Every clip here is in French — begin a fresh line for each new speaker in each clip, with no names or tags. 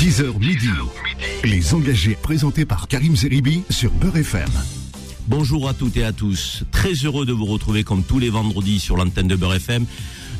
10h midi. Les engagés présentés par Karim Zeribi sur Beurre FM.
Bonjour à toutes et à tous. Très heureux de vous retrouver comme tous les vendredis sur l'antenne de Beurre FM.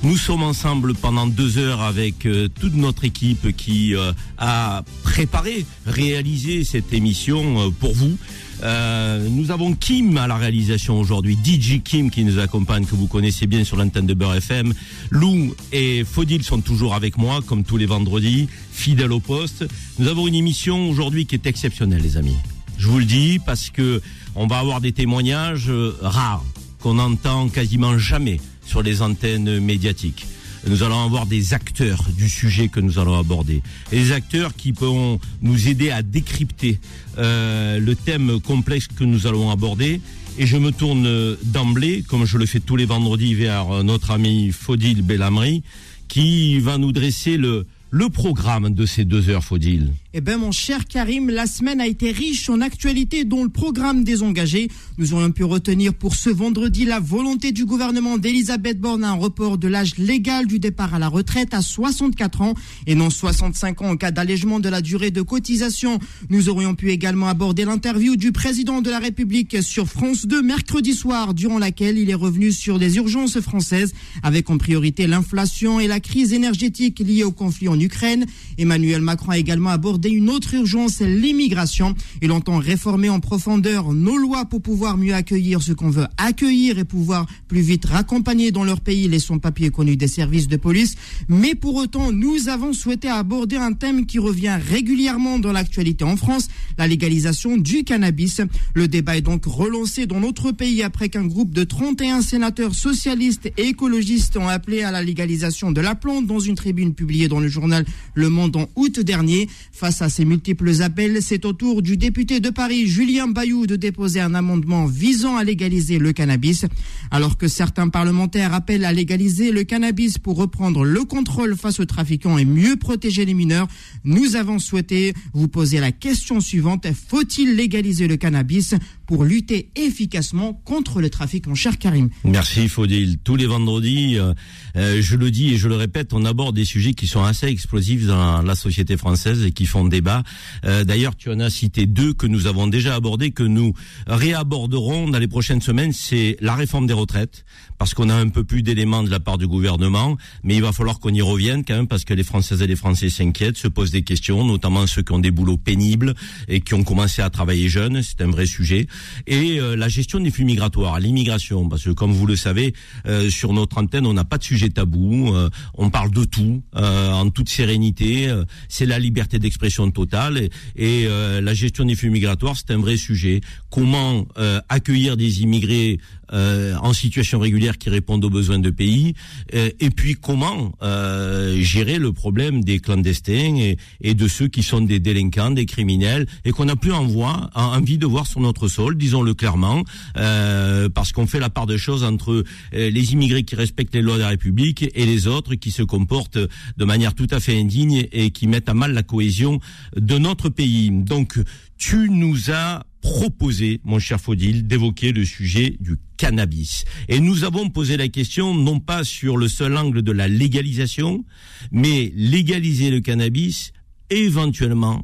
Nous sommes ensemble pendant deux heures avec euh, toute notre équipe qui euh, a préparé, réalisé cette émission euh, pour vous. Euh, nous avons Kim à la réalisation aujourd'hui, DJ Kim qui nous accompagne, que vous connaissez bien sur l'antenne de Beurre FM. Lou et Fodil sont toujours avec moi, comme tous les vendredis, fidèles au poste. Nous avons une émission aujourd'hui qui est exceptionnelle, les amis. Je vous le dis parce que on va avoir des témoignages euh, rares qu'on entend quasiment jamais sur les antennes médiatiques. Nous allons avoir des acteurs du sujet que nous allons aborder. Des acteurs qui pourront nous aider à décrypter euh, le thème complexe que nous allons aborder. Et je me tourne euh, d'emblée, comme je le fais tous les vendredis, vers euh, notre ami Faudil Bellamri, qui va nous dresser le, le programme de ces deux heures, Faudil.
Eh bien, mon cher Karim, la semaine a été riche en actualités, dont le programme des engagés. Nous aurions pu retenir pour ce vendredi la volonté du gouvernement d'Elisabeth Borne à un report de l'âge légal du départ à la retraite à 64 ans et non 65 ans en cas d'allègement de la durée de cotisation. Nous aurions pu également aborder l'interview du président de la République sur France 2 mercredi soir, durant laquelle il est revenu sur les urgences françaises, avec en priorité l'inflation et la crise énergétique liée au conflit en Ukraine. Emmanuel Macron a également abordé une autre urgence, l'immigration. Il entend réformer en profondeur nos lois pour pouvoir mieux accueillir ce qu'on veut accueillir et pouvoir plus vite raccompagner dans leur pays les sans-papiers connus des services de police. Mais pour autant, nous avons souhaité aborder un thème qui revient régulièrement dans l'actualité en France, la légalisation du cannabis. Le débat est donc relancé dans notre pays après qu'un groupe de 31 sénateurs socialistes et écologistes ont appelé à la légalisation de la plante dans une tribune publiée dans le journal Le Monde en août dernier. Face à ces multiples appels, c'est au tour du député de Paris, Julien Bayou, de déposer un amendement visant à légaliser le cannabis. Alors que certains parlementaires appellent à légaliser le cannabis pour reprendre le contrôle face aux trafiquants et mieux protéger les mineurs, nous avons souhaité vous poser la question suivante. Faut-il légaliser le cannabis pour lutter efficacement contre le trafic, mon cher Karim
Merci Faudil. Tous les vendredis, euh, euh, je le dis et je le répète, on aborde des sujets qui sont assez explosifs dans la société française et qui font débat. Euh, D'ailleurs, tu en as cité deux que nous avons déjà abordés, que nous réaborderons dans les prochaines semaines. C'est la réforme des retraites, parce qu'on a un peu plus d'éléments de la part du gouvernement, mais il va falloir qu'on y revienne quand même, parce que les Françaises et les Français s'inquiètent, se posent des questions, notamment ceux qui ont des boulots pénibles et qui ont commencé à travailler jeunes. C'est un vrai sujet. Et euh, la gestion des flux migratoires, l'immigration, parce que comme vous le savez, euh, sur notre antenne, on n'a pas de sujet tabou. Euh, on parle de tout euh, en toute sérénité. Euh, c'est la liberté d'expression totale et, euh, la gestion des flux migratoires, c'est un vrai sujet. Comment accueillir des immigrés euh, en situation régulière qui répondent aux besoins de pays, euh, et puis comment euh, gérer le problème des clandestins et, et, de ceux qui sont des délinquants, des criminels, et qu'on n'a plus envie de voir sur notre sol, disons-le clairement, euh, parce qu'on fait la part de choses entre les immigrés qui respectent les lois de la République et les autres qui se comportent de manière tout à fait indigne et qui mettent à mal la cohésion de notre pays. Donc, tu nous as proposé, mon cher Faudil, d'évoquer le sujet du cannabis. Et nous avons posé la question non pas sur le seul angle de la légalisation, mais légaliser le cannabis éventuellement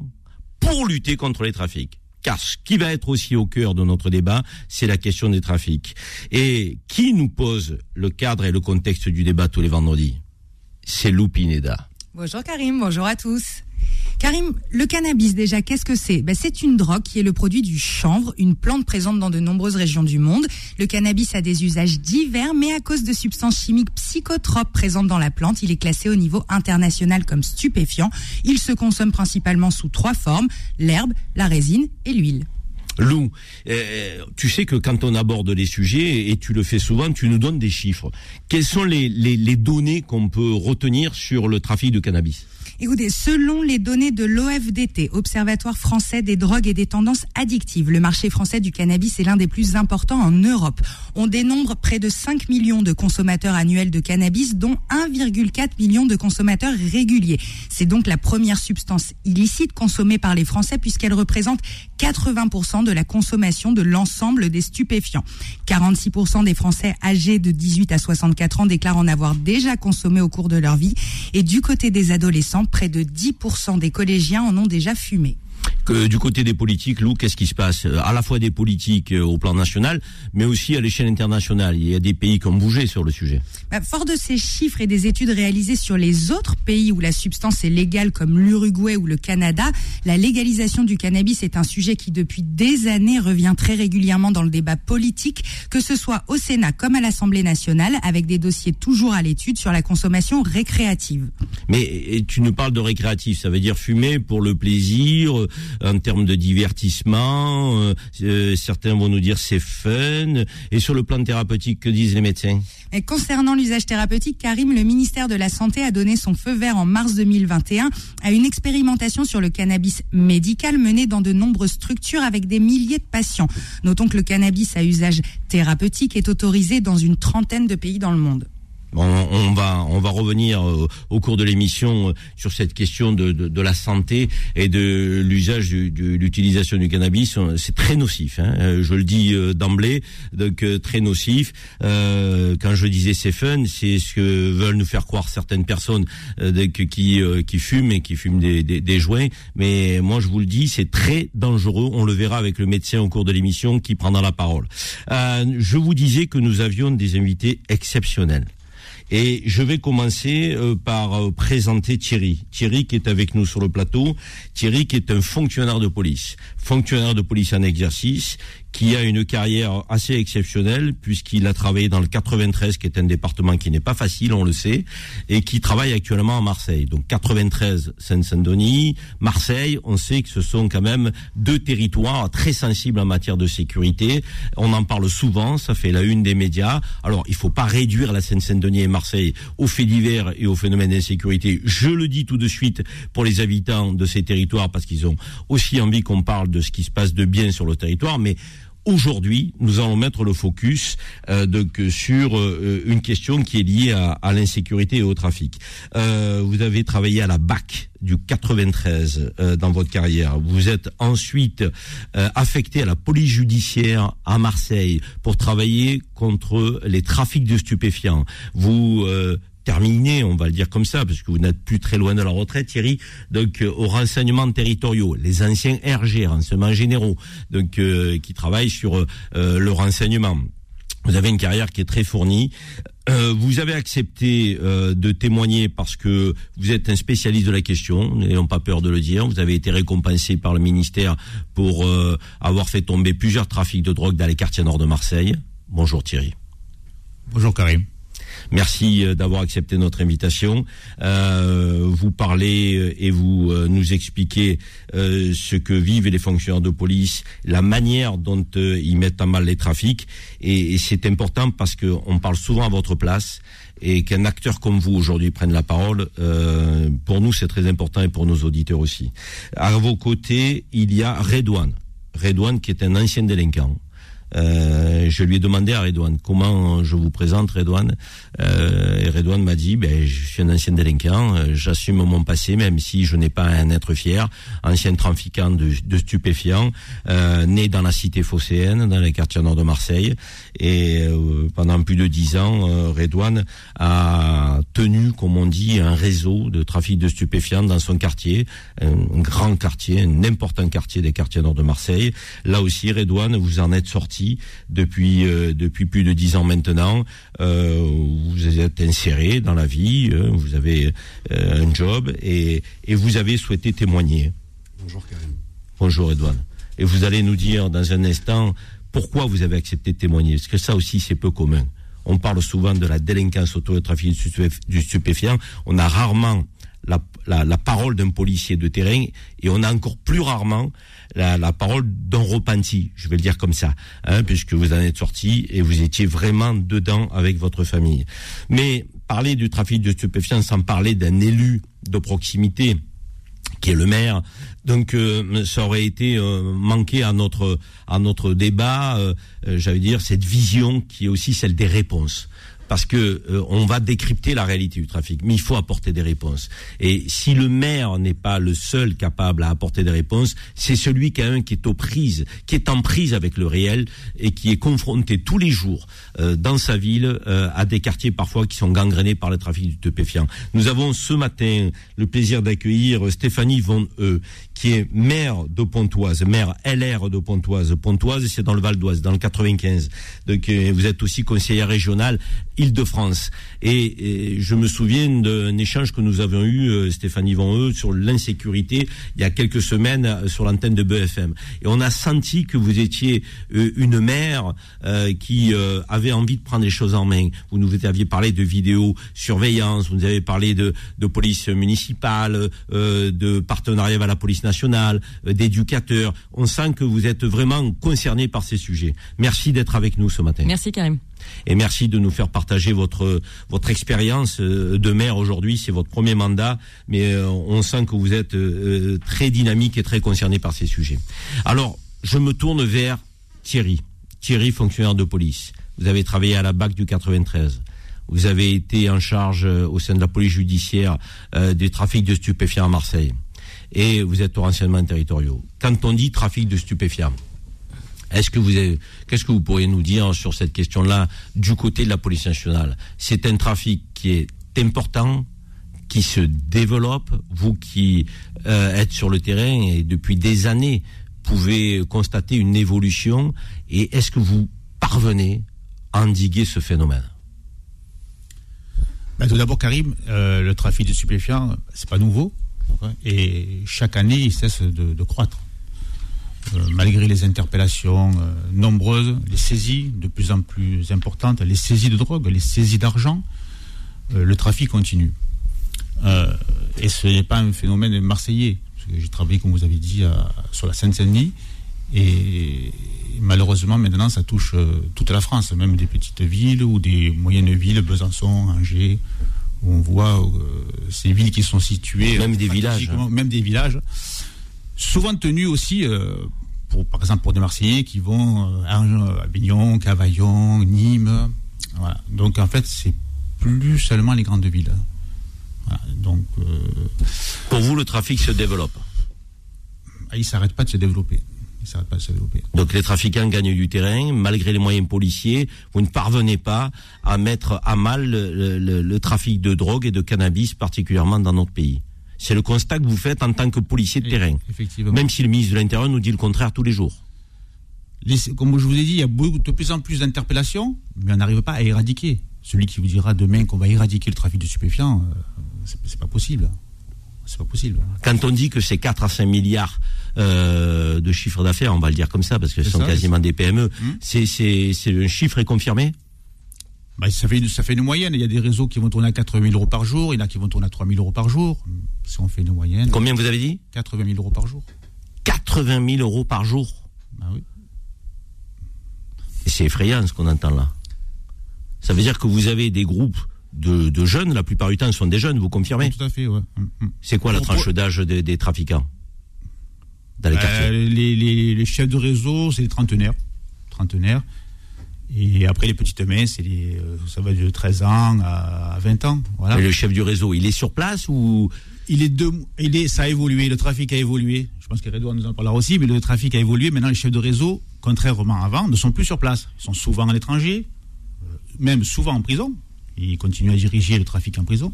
pour lutter contre les trafics. Car ce qui va être aussi au cœur de notre débat, c'est la question des trafics. Et qui nous pose le cadre et le contexte du débat tous les vendredis? C'est Lou Pineda.
Bonjour Karim, bonjour à tous. Karim, le cannabis déjà, qu'est-ce que c'est? Ben, C'est une drogue qui est le produit du chanvre, une plante présente dans de nombreuses régions du monde. Le cannabis a des usages divers, mais à cause de substances chimiques psychotropes présentes dans la plante, il est classé au niveau international comme stupéfiant. Il se consomme principalement sous trois formes, l'herbe, la résine et l'huile.
Lou, euh, tu sais que quand on aborde les sujets, et tu le fais souvent, tu nous donnes des chiffres. Quelles sont les, données qu'on peut retenir sur le trafic de cannabis?
Écoutez, selon les données de l'OFDT, Observatoire français des drogues et des tendances addictives, le marché français du cannabis est l'un des plus importants en Europe. On dénombre près de 5 millions de consommateurs annuels de cannabis, dont 1,4 million de consommateurs réguliers. C'est donc la première substance illicite consommée par les Français puisqu'elle représente 80% de la consommation de l'ensemble des stupéfiants. 46% des Français âgés de 18 à 64 ans déclarent en avoir déjà consommé au cours de leur vie. Et du côté des adolescents, près de 10% des collégiens en ont déjà fumé
du côté des politiques, Lou, qu'est-ce qui se passe? À la fois des politiques euh, au plan national, mais aussi à l'échelle internationale. Il y a des pays qui ont bougé sur le sujet.
Bah, fort de ces chiffres et des études réalisées sur les autres pays où la substance est légale, comme l'Uruguay ou le Canada, la légalisation du cannabis est un sujet qui, depuis des années, revient très régulièrement dans le débat politique, que ce soit au Sénat comme à l'Assemblée nationale, avec des dossiers toujours à l'étude sur la consommation récréative.
Mais tu nous parles de récréatif, ça veut dire fumer pour le plaisir, euh, en termes de divertissement. Euh, euh, certains vont nous dire c'est fun. Et sur le plan thérapeutique, que disent les médecins?
Et Concernant l'usage thérapeutique, Karim, le ministère de la Santé a donné son feu vert en mars 2021 à une expérimentation sur le cannabis médical menée dans de nombreuses structures avec des milliers de patients. Notons que le cannabis à usage thérapeutique est autorisé dans une trentaine de pays dans le monde.
On, va on va revenir euh, au cours de l'émission euh, sur cette question de, de, la santé et de l'usage de l'utilisation du cannabis. C'est très nocif. Hein. Euh, je le dis d'emblée, donc très nocif. quand je disais c'est fun, c'est ce que veulent nous faire croire certaines personnes qui qui fument et qui fument des, des, des joints. Mais moi je vous le dis, c'est très dangereux. On le verra avec le médecin au cours de l'émission qui prendra la parole. je vous disais que nous avions des invités exceptionnels. Et je vais commencer euh, par euh, présenter Thierry. Thierry qui est avec nous sur le plateau. Thierry qui est un fonctionnaire de police. Fonctionnaire de police en exercice qui a une carrière assez exceptionnelle puisqu'il a travaillé dans le 93 qui est un département qui n'est pas facile, on le sait, et qui travaille actuellement à Marseille. Donc 93 Seine-Saint-Denis, Marseille, on sait que ce sont quand même deux territoires très sensibles en matière de sécurité. On en parle souvent, ça fait la une des médias. Alors, il faut pas réduire la Seine-Saint-Denis et Marseille aux faits divers et aux phénomènes d'insécurité. Je le dis tout de suite pour les habitants de ces territoires parce qu'ils ont aussi envie qu'on parle de ce qui se passe de bien sur le territoire, mais Aujourd'hui, nous allons mettre le focus euh, sur euh, une question qui est liée à, l'insécurité et au trafic. Euh, vous avez travaillé à la BAC du 93 dans votre carrière. Vous êtes ensuite affecté à la police judiciaire à Marseille pour travailler contre les trafics de stupéfiants. Vous terminé, on va le dire comme ça, parce que vous n'êtes plus très loin de la retraite, Thierry, donc euh, aux renseignements territoriaux, les anciens RG, renseignements généraux, donc euh, qui travaillent sur euh, le renseignement. Vous avez une carrière qui est très fournie. vous avez accepté de témoigner parce que vous êtes un spécialiste de la question, n'ayons pas peur de le dire. Vous avez été récompensé par le ministère pour avoir fait tomber plusieurs trafics de drogue dans les quartiers nord de Marseille. Bonjour Thierry.
Bonjour Karim.
Merci euh, d'avoir accepté notre invitation. Euh, vous parlez euh, et vous nous expliquez ce que vivent les fonctionnaires de police, la manière dont ils mettent en mal les trafics. Et, c'est important parce qu'on parle souvent à votre place et qu'un acteur comme vous aujourd'hui prenne la parole, pour nous c'est très important et pour nos auditeurs aussi. À vos côtés, il y a Redouane. Redouane qui est un ancien délinquant euh, je lui ai demandé à Redouane comment je vous présente Redouane euh, et Redouane m'a dit ben je suis un ancien délinquant euh, j'assume mon passé même si je n'ai pas en être fier ancien trafiquant de, stupéfiants euh, né dans la cité phocéenne dans les quartiers nord de Marseille. Et euh, pendant plus de dix ans Redouane a tenu comme on dit un réseau de trafic de stupéfiants dans son quartier un grand quartier un important quartier des quartiers nord de Marseille. Là aussi Redouane vous en êtes sorti depuis euh, depuis plus de dix ans maintenant. Euh, vous êtes inséré dans la vie, euh, vous avez un job et, et vous avez souhaité témoigner.
Bonjour Karim.
Bonjour Edouard. Et vous allez nous dire dans un instant pourquoi vous avez accepté de témoigner, parce que ça aussi c'est peu commun. On parle souvent de la délinquance autour du trafic du stupéfiant. On a rarement la, la, la parole d'un policier de terrain et on a encore plus rarement la, la parole d'un repenti, je vais le dire comme ça, hein, puisque vous en êtes sorti et vous étiez vraiment dedans avec votre famille. Mais parler du trafic de stupéfiants sans parler d'un élu de proximité qui est le maire. Donc euh, ça aurait été euh, manqué à notre à notre débat, euh, j'allais dire cette vision qui est aussi celle des réponses. Parce que euh, on va décrypter la réalité du trafic, mais il faut apporter des réponses. Et si le maire n'est pas le seul capable à apporter des réponses, c'est celui qui, a un, qui est aux prises, qui est en prise avec le réel et qui est confronté tous les jours euh, dans sa ville euh, à des quartiers parfois qui sont gangrénés par le trafic du stupéfiant. Nous avons ce matin le plaisir d'accueillir Stéphanie Von E, qui est maire de Pontoise, maire LR de Pontoise. Pontoise, c'est dans le Val d'Oise, dans le 95. Donc vous êtes aussi conseillère régionale Île-de-France. Et, je me souviens d'un échange que nous avions eu, euh, Stéphanie Von sur l'insécurité il y a quelques semaines euh, sur l'antenne de BFM. Et on a senti que vous étiez euh, une mère qui avait envie de prendre les choses en main. Vous nous aviez parlé de vidéosurveillance, vous nous avez parlé de, de police municipale, de partenariat avec la police nationale, d'éducateurs. On sent que vous êtes vraiment concerné par ces sujets. Merci d'être avec nous ce matin.
Merci Karim.
Et merci de nous faire partager votre expérience euh, de maire aujourd'hui. C'est votre premier mandat, mais euh, on sent que vous êtes euh, très dynamique et très concerné par ces sujets. Alors, je me tourne vers Thierry. Thierry, fonctionnaire de police. Vous avez travaillé à la BAC du 93. Vous avez été en charge au sein de la police judiciaire des trafics de stupéfiants à Marseille. Et vous êtes au renseignement territoriaux. Quand on dit trafic de stupéfiants, est-ce que vous qu'est-ce que vous pourriez nous dire sur cette question-là du côté de la police nationale? C'est un trafic qui est important, qui se développe. Vous qui euh, êtes sur le terrain et depuis des années pouvez constater une évolution. Et est-ce que vous parvenez à endiguer ce phénomène?
Ben, Tout d'abord, Karim, euh, le trafic de stupéfiants, c'est pas nouveau. Et chaque année, il cesse de croître. Euh, malgré les interpellations euh, nombreuses, les saisies de plus en plus importantes, les saisies de drogue, les saisies d'argent, euh, le trafic continue. et ce n'est pas un phénomène marseillais. J'ai travaillé, comme vous avez dit, sur la Seine-Saint-Denis. Et malheureusement, maintenant, ça touche toute la France, même des petites villes ou des moyennes villes, Besançon, Angers, où on voit ces villes qui sont situées.
Même des villages.
Hein. Même des villages souvent tenus aussi, euh, pour, par exemple pour des Marseillais qui vont euh, à Avignon, Cavaillon, Nîmes. Voilà. Donc en fait, c'est plus seulement les grandes villes. Donc, euh,
pour vous, le trafic se développe
ah, Il ne s'arrête pas de se développer. Il s'arrête pas de se développer.
Donc les trafiquants gagnent du terrain, malgré les moyens policiers, vous ne parvenez pas à mettre à mal le trafic de drogue et de cannabis, particulièrement dans notre pays. C'est le constat que vous faites en tant que policier de terrain. Même si le ministre de l'Intérieur nous dit le contraire tous les jours.
comme je vous ai dit, il y a de plus en plus d'interpellations, mais on n'arrive pas à éradiquer. Celui qui vous dira demain qu'on va éradiquer le trafic de stupéfiants, euh, c'est pas possible. C'est pas possible.
Quand on dit que c'est 4 à 5 milliards euh, de chiffre d'affaires, on va le dire comme ça, parce que ce sont quasiment des PME, hum. c'est un chiffre est confirmé?
Bah, ça, fait, ça fait une moyenne. Il y a des réseaux qui vont tourner à 80 000 euros par jour, il y en a qui vont tourner à 3 000 euros par jour. Si on fait une moyenne.
Combien vous avez dit?
80 000 euros par jour.
80 000 euros par jour?
Bah oui.
C'est effrayant ce qu'on entend là. Ça veut dire que vous avez des groupes de, jeunes, la plupart du temps ce sont des jeunes, vous confirmez?
Tout à fait, ouais. Mm,
mm. C'est quoi la tranche d'âge des, trafiquants?
Dans les bah, quartiers? les, les, chefs de réseau, c'est les trentenaires. Trentenaires. Et après, les petites mains, c'est euh, ça va de 13 ans à 20 ans. Voilà.
Et le chef du réseau, il est sur place ou?
Il est, de, il est Ça a évolué, le trafic a évolué. Je pense qu'Eredouard nous en parlera aussi, mais le trafic a évolué. Maintenant, les chefs de réseau, contrairement à avant, ne sont plus sur place. Ils sont souvent à l'étranger, euh, même souvent en prison. Ils continuent à diriger le trafic en prison.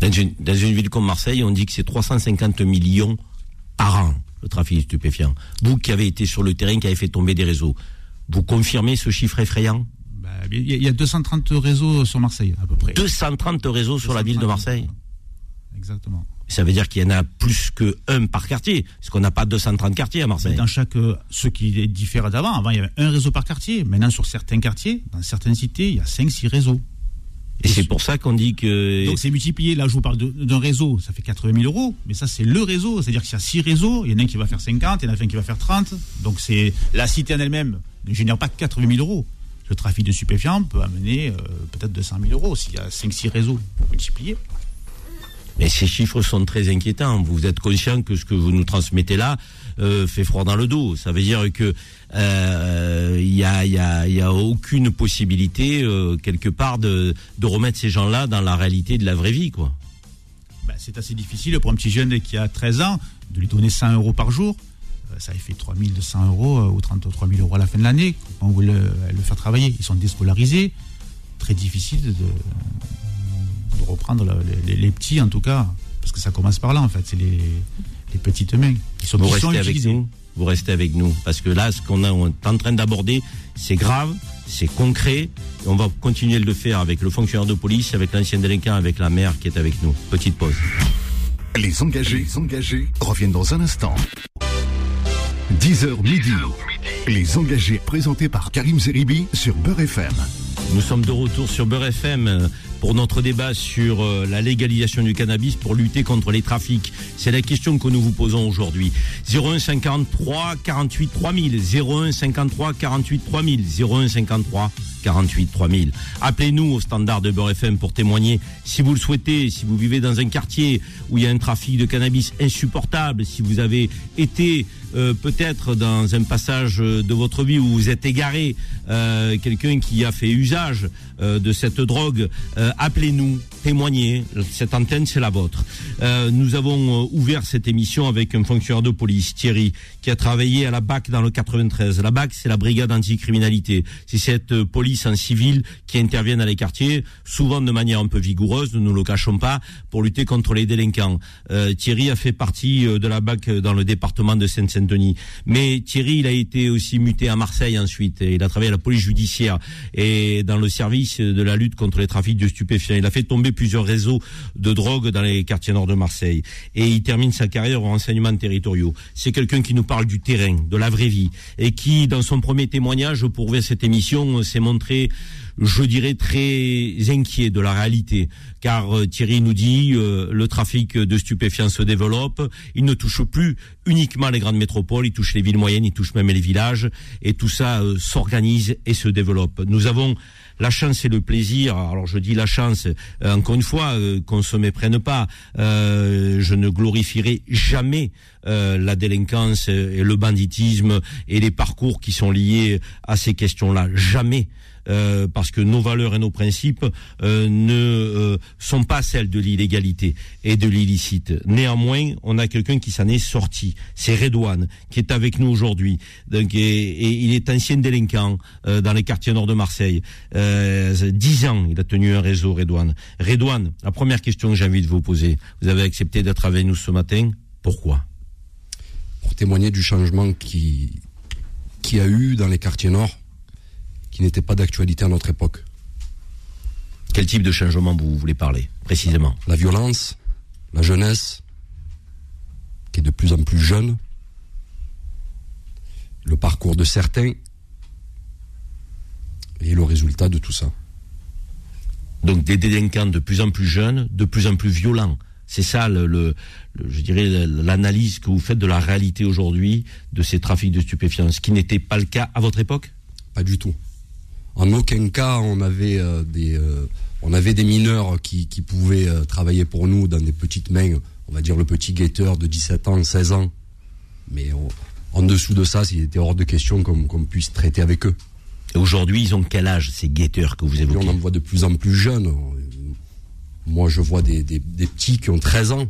Dans une, dans une ville comme Marseille, on dit que c'est 350 millions par an, le trafic stupéfiant. Vous qui avez été sur le terrain, qui avez fait tomber des réseaux, vous confirmez ce chiffre effrayant?
Bah, Il y a 230 réseaux sur Marseille, à peu près.
230 réseaux sur la ville de Marseille?
Exactement.
Ça veut dire qu'il y en a plus que un par quartier, parce qu'on n'a pas 230 quartiers à Marseille.
Dans chaque, euh, ce qui diffère d'avant, avant il y avait un réseau par quartier. Maintenant, sur certains quartiers, dans certaines cités, il y a 5-6 réseaux.
Et c'est pour ça qu'on dit que.
Donc c'est multiplié. Là, je vous parle d'un réseau, ça fait 80 000 euros, mais ça, c'est le réseau. C'est-à-dire qu'il y a 6 réseaux, il y en a un qui va faire 50, il y en a un qui va faire 30. Donc c'est la cité en elle-même ne génère pas 80 000 euros. Le trafic de stupéfiants peut amener euh, peut-être 200 000 euros s'il y a 5-6 réseaux multipliés.
Mais ces chiffres sont très inquiétants. Vous êtes conscient que ce que vous nous transmettez là euh, fait froid dans le dos. Ça veut dire que il y a, y, a, y, a, aucune possibilité quelque part de, de remettre ces gens-là dans la réalité de la vraie vie, quoi.
Ben, c'est assez difficile pour un petit jeune qui a 13 ans de lui donner 100 euros par jour. Ça fait 3200 euros ou 33 000 euros à la fin de l'année. On veut le, le faire travailler? Ils sont déscolarisés. Très difficile de, de reprendre les, les, petits, en tout cas, parce que ça commence par là, en fait. C'est les, les, petites mains
qui sont, Vous restez avec nous Vous restez avec nous. Parce que là, ce qu'on est en train d'aborder, c'est grave, c'est concret. Et on va continuer de le faire avec le fonctionnaire de police, avec l'ancien délinquant, avec la mère qui est avec nous. Petite pause.
Les engagés, les engagés reviennent dans un instant. 10h midi. Les engagés présentés par Karim Zeribi sur Beurre FM.
Nous sommes de retour sur Beurre FM pour notre débat sur euh, la légalisation du cannabis pour lutter contre les trafics. C'est la question que nous vous posons aujourd'hui. 01 53 48 3000 01 53 48 3000 01 53 48 3000. Appelez-nous au standard de Beurre FM pour témoigner si vous le souhaitez, si vous vivez dans un quartier où il y a un trafic de cannabis insupportable, si vous avez été euh, peut-être dans un passage de votre vie où vous êtes égaré, euh, quelqu'un qui a fait usage euh, de cette drogue, euh, appelez-nous, témoignez. Cette antenne, c'est la vôtre. Euh, nous avons ouvert cette émission avec un fonctionnaire de police, Thierry, qui a travaillé à la BAC dans le 93. La BAC, c'est la brigade anticriminalité. C'est cette police en civil qui intervient dans les quartiers, souvent de manière un peu vigoureuse, nous ne le cachons pas, pour lutter contre les délinquants. Thierry a fait partie de la BAC dans le département de Seine-Saint-Denis. Mais Thierry, il a été aussi muté à Marseille ensuite. Et il a travaillé à la police judiciaire et dans le service de la lutte contre les trafics de stupéfiants. Il a fait tomber plusieurs réseaux de drogue dans les quartiers nord de Marseille. Et il termine sa carrière aux renseignements territoriaux. C'est quelqu'un qui nous parle du terrain, de la vraie vie, et qui, dans son premier témoignage pour ouvrir cette émission, s'est montré je dirais très inquiet de la réalité, car euh, Thierry nous dit euh, le trafic de stupéfiants se développe, il ne touche plus uniquement les grandes métropoles, il touche les villes moyennes, il touche même les villages, et tout ça euh, s'organise et se développe. Nous avons la chance et le plaisir. Alors je dis la chance, euh, encore une fois, euh, qu'on se méprenne pas. Euh, je ne glorifierai jamais la délinquance et le banditisme et les parcours qui sont liés à ces questions-là. Jamais. Euh, parce que nos valeurs et nos principes euh, ne euh, sont pas celles de l'illégalité et de l'illicite. Néanmoins, on a quelqu'un qui s'en est sorti. C'est Redouane, qui est avec nous aujourd'hui. Donc, et, il est ancien délinquant dans les quartiers nord de Marseille. Dix ans, il a tenu un réseau, Redouane. Redouane, la première question que j'ai envie de vous poser. Vous avez accepté d'être avec nous ce matin? Pourquoi?
Pour témoigner du changement qui qui a eu dans les quartiers nord qui n'était pas d'actualité à notre époque.
Quel type de changement vous voulez parler précisément?
La violence, la jeunesse, qui est de plus en plus jeune, le parcours de certains et le résultat de tout ça.
Donc des délinquants de plus en plus jeunes, de plus en plus violents. C'est ça, le, je dirais, l'analyse que vous faites de la réalité aujourd'hui de ces trafics de stupéfiants, ce qui n'était pas le cas à votre époque?
Pas du tout. En aucun cas, on avait euh, des, euh, on avait des mineurs qui, qui pouvaient euh, travailler pour nous dans des petites mains, on va dire le petit guetteur de 17 ans, 16 ans. Mais en dessous de ça, il était hors de question qu'on puisse traiter avec eux.
Et aujourd'hui, ils ont quel âge, ces guetteurs que vous évoquez
On en voit de plus en plus jeunes. Moi, je vois des, des, des petits qui ont 13 ans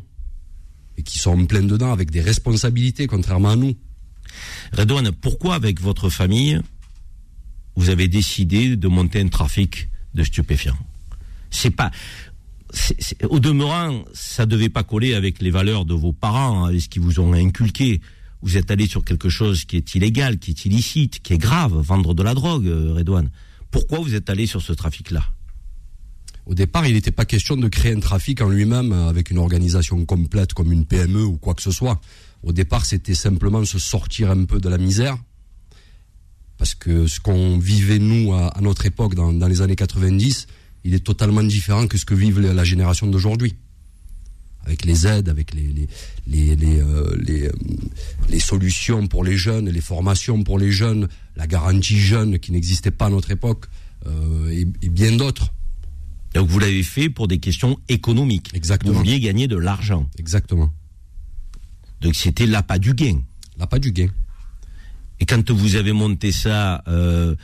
et qui sont en plein dedans avec des responsabilités, contrairement à nous.
Redouane, pourquoi avec votre famille, vous avez décidé de monter un trafic de stupéfiants. C'est pas, au demeurant, ça devait pas coller avec les valeurs de vos parents, avec ce qu'ils vous ont inculqué. Vous êtes allé sur quelque chose qui est illégal, qui est illicite, qui est grave, vendre de la drogue, euh, Redouane. Pourquoi vous êtes allé sur ce trafic-là?
Au départ, il n'était pas question de créer un trafic en lui-même avec une organisation complète comme une PME ou quoi que ce soit. Au départ, c'était simplement se sortir un peu de la misère, parce que ce qu'on vivait nous à, notre époque dans, les années 90, il est totalement différent que ce que vivent la génération d'aujourd'hui. Avec les aides, avec les les les, euh, euh, les, solutions pour les jeunes, les formations pour les jeunes, la garantie jeune qui n'existait pas à notre époque, euh, et, bien d'autres.
Donc vous l'avez fait pour des questions économiques.
Exactement.
Vous vouliez gagner de l'argent.
Exactement.
Donc c'était l'appât du gain.
L'appât du gain.
Et quand vous avez monté ça, euh,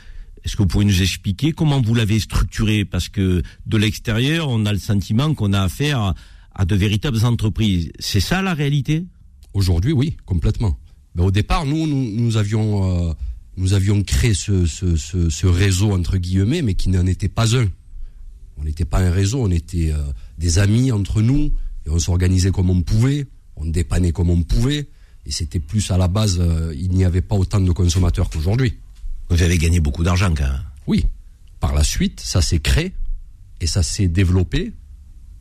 est-ce que vous pouvez nous expliquer comment vous l'avez structuré? Parce que de l'extérieur, on a le sentiment qu'on a affaire à de véritables entreprises. C'est ça la réalité?
Aujourd'hui, oui, complètement. Au départ, nous, nous, avions, euh, nous avions créé ce, ce, ce, réseau entre guillemets, mais qui n'en était pas un. On n'était pas un réseau, on était euh, des amis entre nous, et on s'organisait comme on pouvait, on dépannait comme on pouvait. Et c'était plus à la base, euh, il n'y avait pas autant de consommateurs qu'aujourd'hui.
Vous avez gagné beaucoup d'argent quand même.
Oui. Par la suite, ça s'est créé et ça s'est développé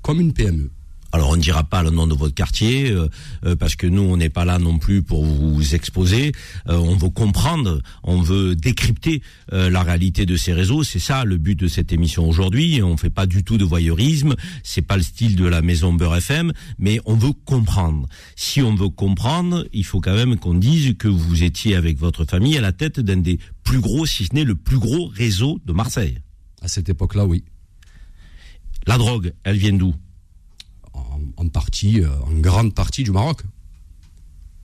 comme une PME.
Alors on ne dira pas le nom de votre quartier euh, euh, parce que nous on n'est pas là non plus pour vous exposer. Euh, on veut comprendre, on veut décrypter la réalité de ces réseaux. C'est ça le but de cette émission aujourd'hui. On fait pas du tout de voyeurisme. C'est pas le style de la maison Beurre FM, mais on veut comprendre. Si on veut comprendre, il faut quand même qu'on dise que vous étiez avec votre famille à la tête d'un des plus gros, si ce n'est le plus gros réseau de Marseille.
À cette époque-là, oui.
La drogue, elle vient d'où?
En, partie, euh, en grande partie du Maroc.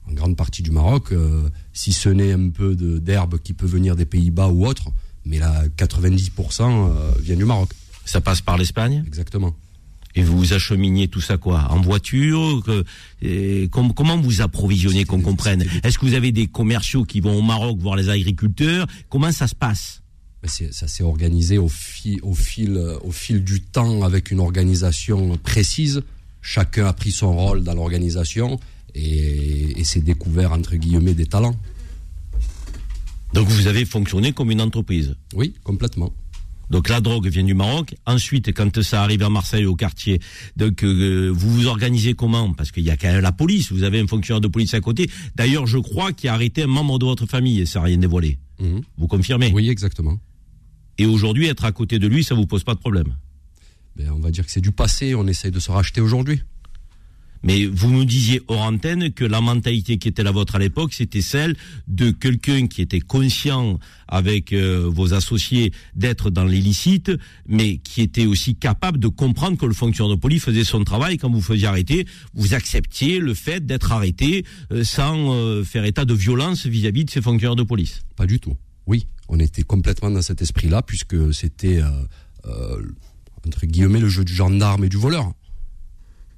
En grande partie du Maroc, euh, si ce n'est un peu d'herbe qui peut venir des Pays-Bas ou autre, mais là, 90% euh, vient du Maroc.
Ça passe par l'Espagne?
Exactement.
Et vous acheminiez tout ça quoi? En voiture? Comment vous approvisionnez qu'on comprenne? Est-ce que vous avez des commerciaux qui vont au Maroc voir les agriculteurs? Comment ça se passe?
Ça s'est organisé au, au, fil, au fil du temps avec une organisation précise chacun a pris son rôle dans l'organisation et, s'est découvert, entre guillemets, des talents.
Donc vous avez fonctionné comme une entreprise
Oui, complètement.
Donc la drogue vient du Maroc. Ensuite, quand ça arrive à Marseille au quartier, donc euh, vous vous organisez comment? Parce qu'il y a quand même la police. Vous avez un fonctionnaire de police à côté. D'ailleurs, je crois qu'il a arrêté un membre de votre famille et ça n'a rien dévoilé. Mhm. Vous confirmez?
Oui, exactement.
Et aujourd'hui, être à côté de lui, ça vous pose pas de problème?
Ben, on va dire que c'est du passé, on essaye de se racheter aujourd'hui.
Mais vous nous disiez hors antenne que la mentalité qui était la vôtre à l'époque, c'était celle de quelqu'un qui était conscient avec euh, vos associés d'être dans l'illicite, mais qui était aussi capable de comprendre que le fonctionnaire de police faisait son travail. Quand vous faisiez arrêter, vous acceptiez le fait d'être arrêté euh, sans euh, faire état de violence vis-à-vis de ces fonctionnaires de police.
Pas du tout. Oui, on était complètement dans cet esprit-là puisque c'était entre guillemets, le jeu du gendarme et du voleur.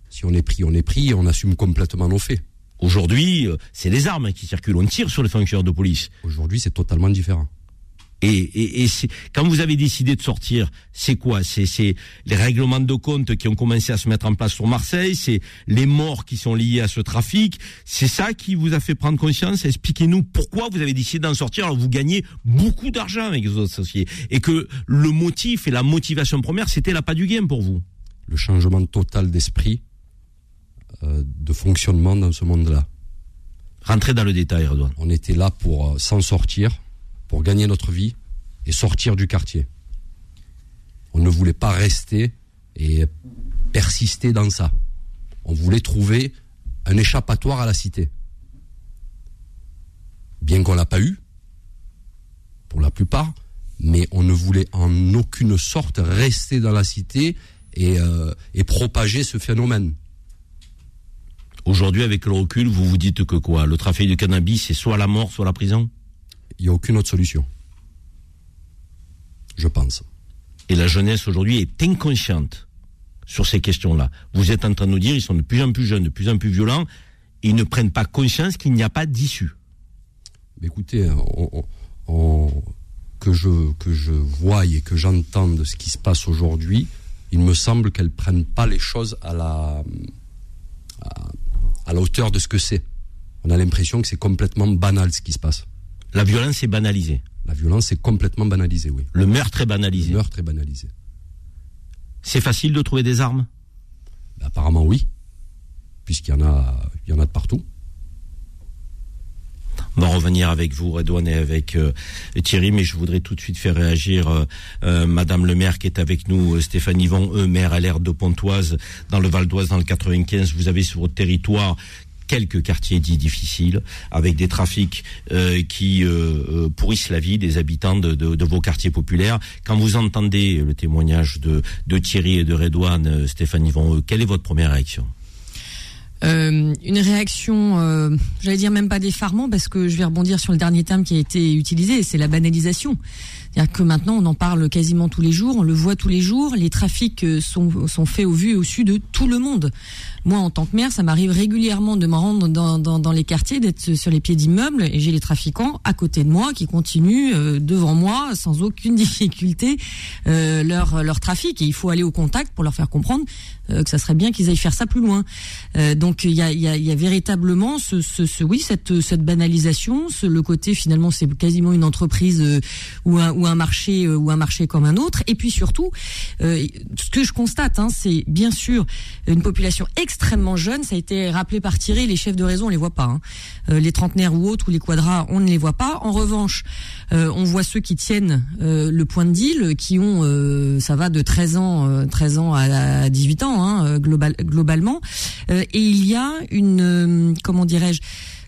Si on est pris, on est pris on assume complètement nos faits.
Aujourd'hui, euh, c'est les armes qui circulent. On tire sur les fonctionnaires de police.
Aujourd'hui, c'est totalement différent.
Et, et, quand vous avez décidé de sortir, c'est quoi? C'est les règlements de compte qui ont commencé à se mettre en place sur Marseille, c'est les morts qui sont liés à ce trafic. C'est ça qui vous a fait prendre conscience? Expliquez-nous pourquoi vous avez décidé d'en sortir alors vous gagnez beaucoup d'argent avec vos associés et que le motif et la motivation première c'était la pas du gain pour vous.
Le changement total d'esprit, euh, de fonctionnement dans ce monde-là.
Rentrez dans le détail, Redouane.
On était là pour euh, s'en sortir pour gagner notre vie et sortir du quartier. On ne voulait pas rester et persister dans ça. On voulait trouver un échappatoire à la cité. Bien qu'on l'a pas eu, pour la plupart, mais on ne voulait en aucune sorte rester dans la cité et, euh, propager ce phénomène.
Aujourd'hui, avec le recul, vous vous dites que quoi? Le trafic de cannabis, c'est soit la mort, soit la prison?
Il n'y a aucune autre solution. Je pense.
Et la jeunesse aujourd'hui est inconsciente sur ces questions-là. Vous êtes en train de nous dire ils sont de plus en plus jeunes, de plus en plus violents, et ils ne prennent pas conscience qu'il n'y a pas d'issue.
Écoutez, que, je, que je voie et que j'entende ce qui se passe aujourd'hui, il me semble qu'elles ne prennent pas les choses à la, à la hauteur de ce que c'est. On a l'impression que c'est complètement banal ce qui se passe.
La violence est banalisée.
La violence est complètement banalisée, oui.
Le meurtre est banalisé.
Le meurtre est banalisé.
C'est facile de trouver des armes?
Ben, Apparemment oui, puisqu'il y en a, il y en a de partout.
On va revenir avec vous, Redouane, et avec euh, Thierry, mais je voudrais tout de suite faire réagir euh, euh, Madame le maire qui est avec nous, Stéphanie Yvon, eux, maire à l'air de Pontoise, dans le Val d'Oise, dans le 95. Vous avez sur votre territoire quelques quartiers dits difficiles, avec des trafics euh, qui euh, pourrissent la vie des habitants de, vos quartiers populaires. Quand vous entendez le témoignage de, Thierry et de Redouane, Stéphanie Von, quelle est votre première réaction?
Une réaction, j'allais dire même pas d'effarement, parce que je vais rebondir sur le dernier terme qui a été utilisé, c'est la banalisation. C'est-à-dire que maintenant, on en parle quasiment tous les jours, on le voit tous les jours. Les trafics euh, sont, sont faits au vu et au su de tout le monde. Moi, en tant que maire, ça m'arrive régulièrement de me rendre dans, dans, les quartiers, d'être sur les pieds d'immeubles, et j'ai les trafiquants à côté de moi qui continuent euh, devant moi sans aucune difficulté euh, leur leur trafic. Et il faut aller au contact pour leur faire comprendre que ça serait bien qu'ils aillent faire ça plus loin. Euh, donc il y a, y, a, y a, véritablement ce, ce, ce, oui cette cette banalisation, ce, le côté finalement c'est quasiment une entreprise euh, ou un ou un marché ou un marché comme un autre. Et puis surtout, ce que je constate, hein, c'est bien sûr une population extrêmement jeune. Ça a été rappelé par Thierry. Les chefs de réseau, on les voit pas. Hein. Euh, les trentenaires ou autres, ou les quadras, on ne les voit pas. En revanche, euh, on voit ceux qui tiennent euh, le point de deal, qui ont, ça va de 13 ans, 13 ans à 18 ans, hein, global, globalement. et il y a une, comment dirais-je,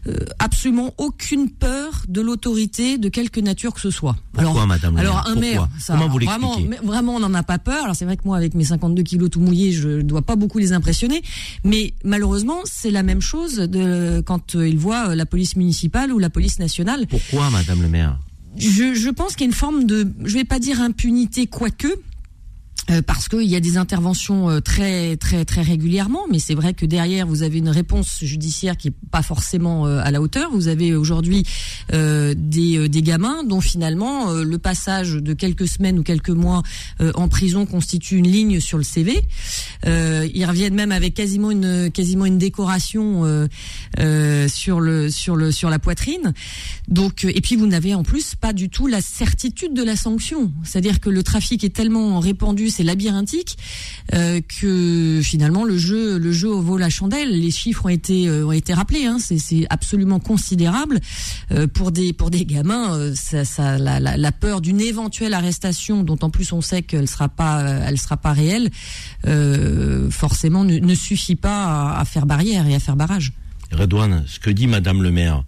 euh, absolument aucune peur de l'autorité de quelque nature que ce soit.
Pourquoi, alors, Madame
Alors un maire,
ça, Comment vous
vraiment, vraiment, on n'en a pas peur. Alors c'est vrai que moi, avec mes 52 kilos tout mouillés, je dois pas beaucoup les impressionner, mais malheureusement, c'est la même chose de quand ils voient la police municipale ou la police nationale.
Pourquoi, Madame le maire?
Je, je pense qu'il y a une forme de, je vais pas dire impunité, quoique, euh, parce qu'il y a des interventions euh, très très très régulièrement, mais c'est vrai que derrière vous avez une réponse judiciaire qui est pas forcément euh, à la hauteur. Vous avez aujourd'hui des, des gamins dont finalement le passage de quelques semaines ou quelques mois en prison constitue une ligne sur le CV. ils reviennent même avec quasiment une quasiment une décoration sur le sur le sur la poitrine. Donc et puis vous n'avez en plus pas du tout la certitude de la sanction. C'est-à-dire que le trafic est tellement répandu c'est labyrinthique euh, que finalement le jeu le vaut la chandelle. Les chiffres ont été euh, rappelés. Hein, c'est absolument considérable euh, pour des gamins. La, peur d'une éventuelle arrestation, dont en plus on sait qu'elle sera pas sera pas réelle, forcément ne, ne, suffit pas à, à faire barrière et à faire barrage.
Redouane, ce que dit Madame le maire,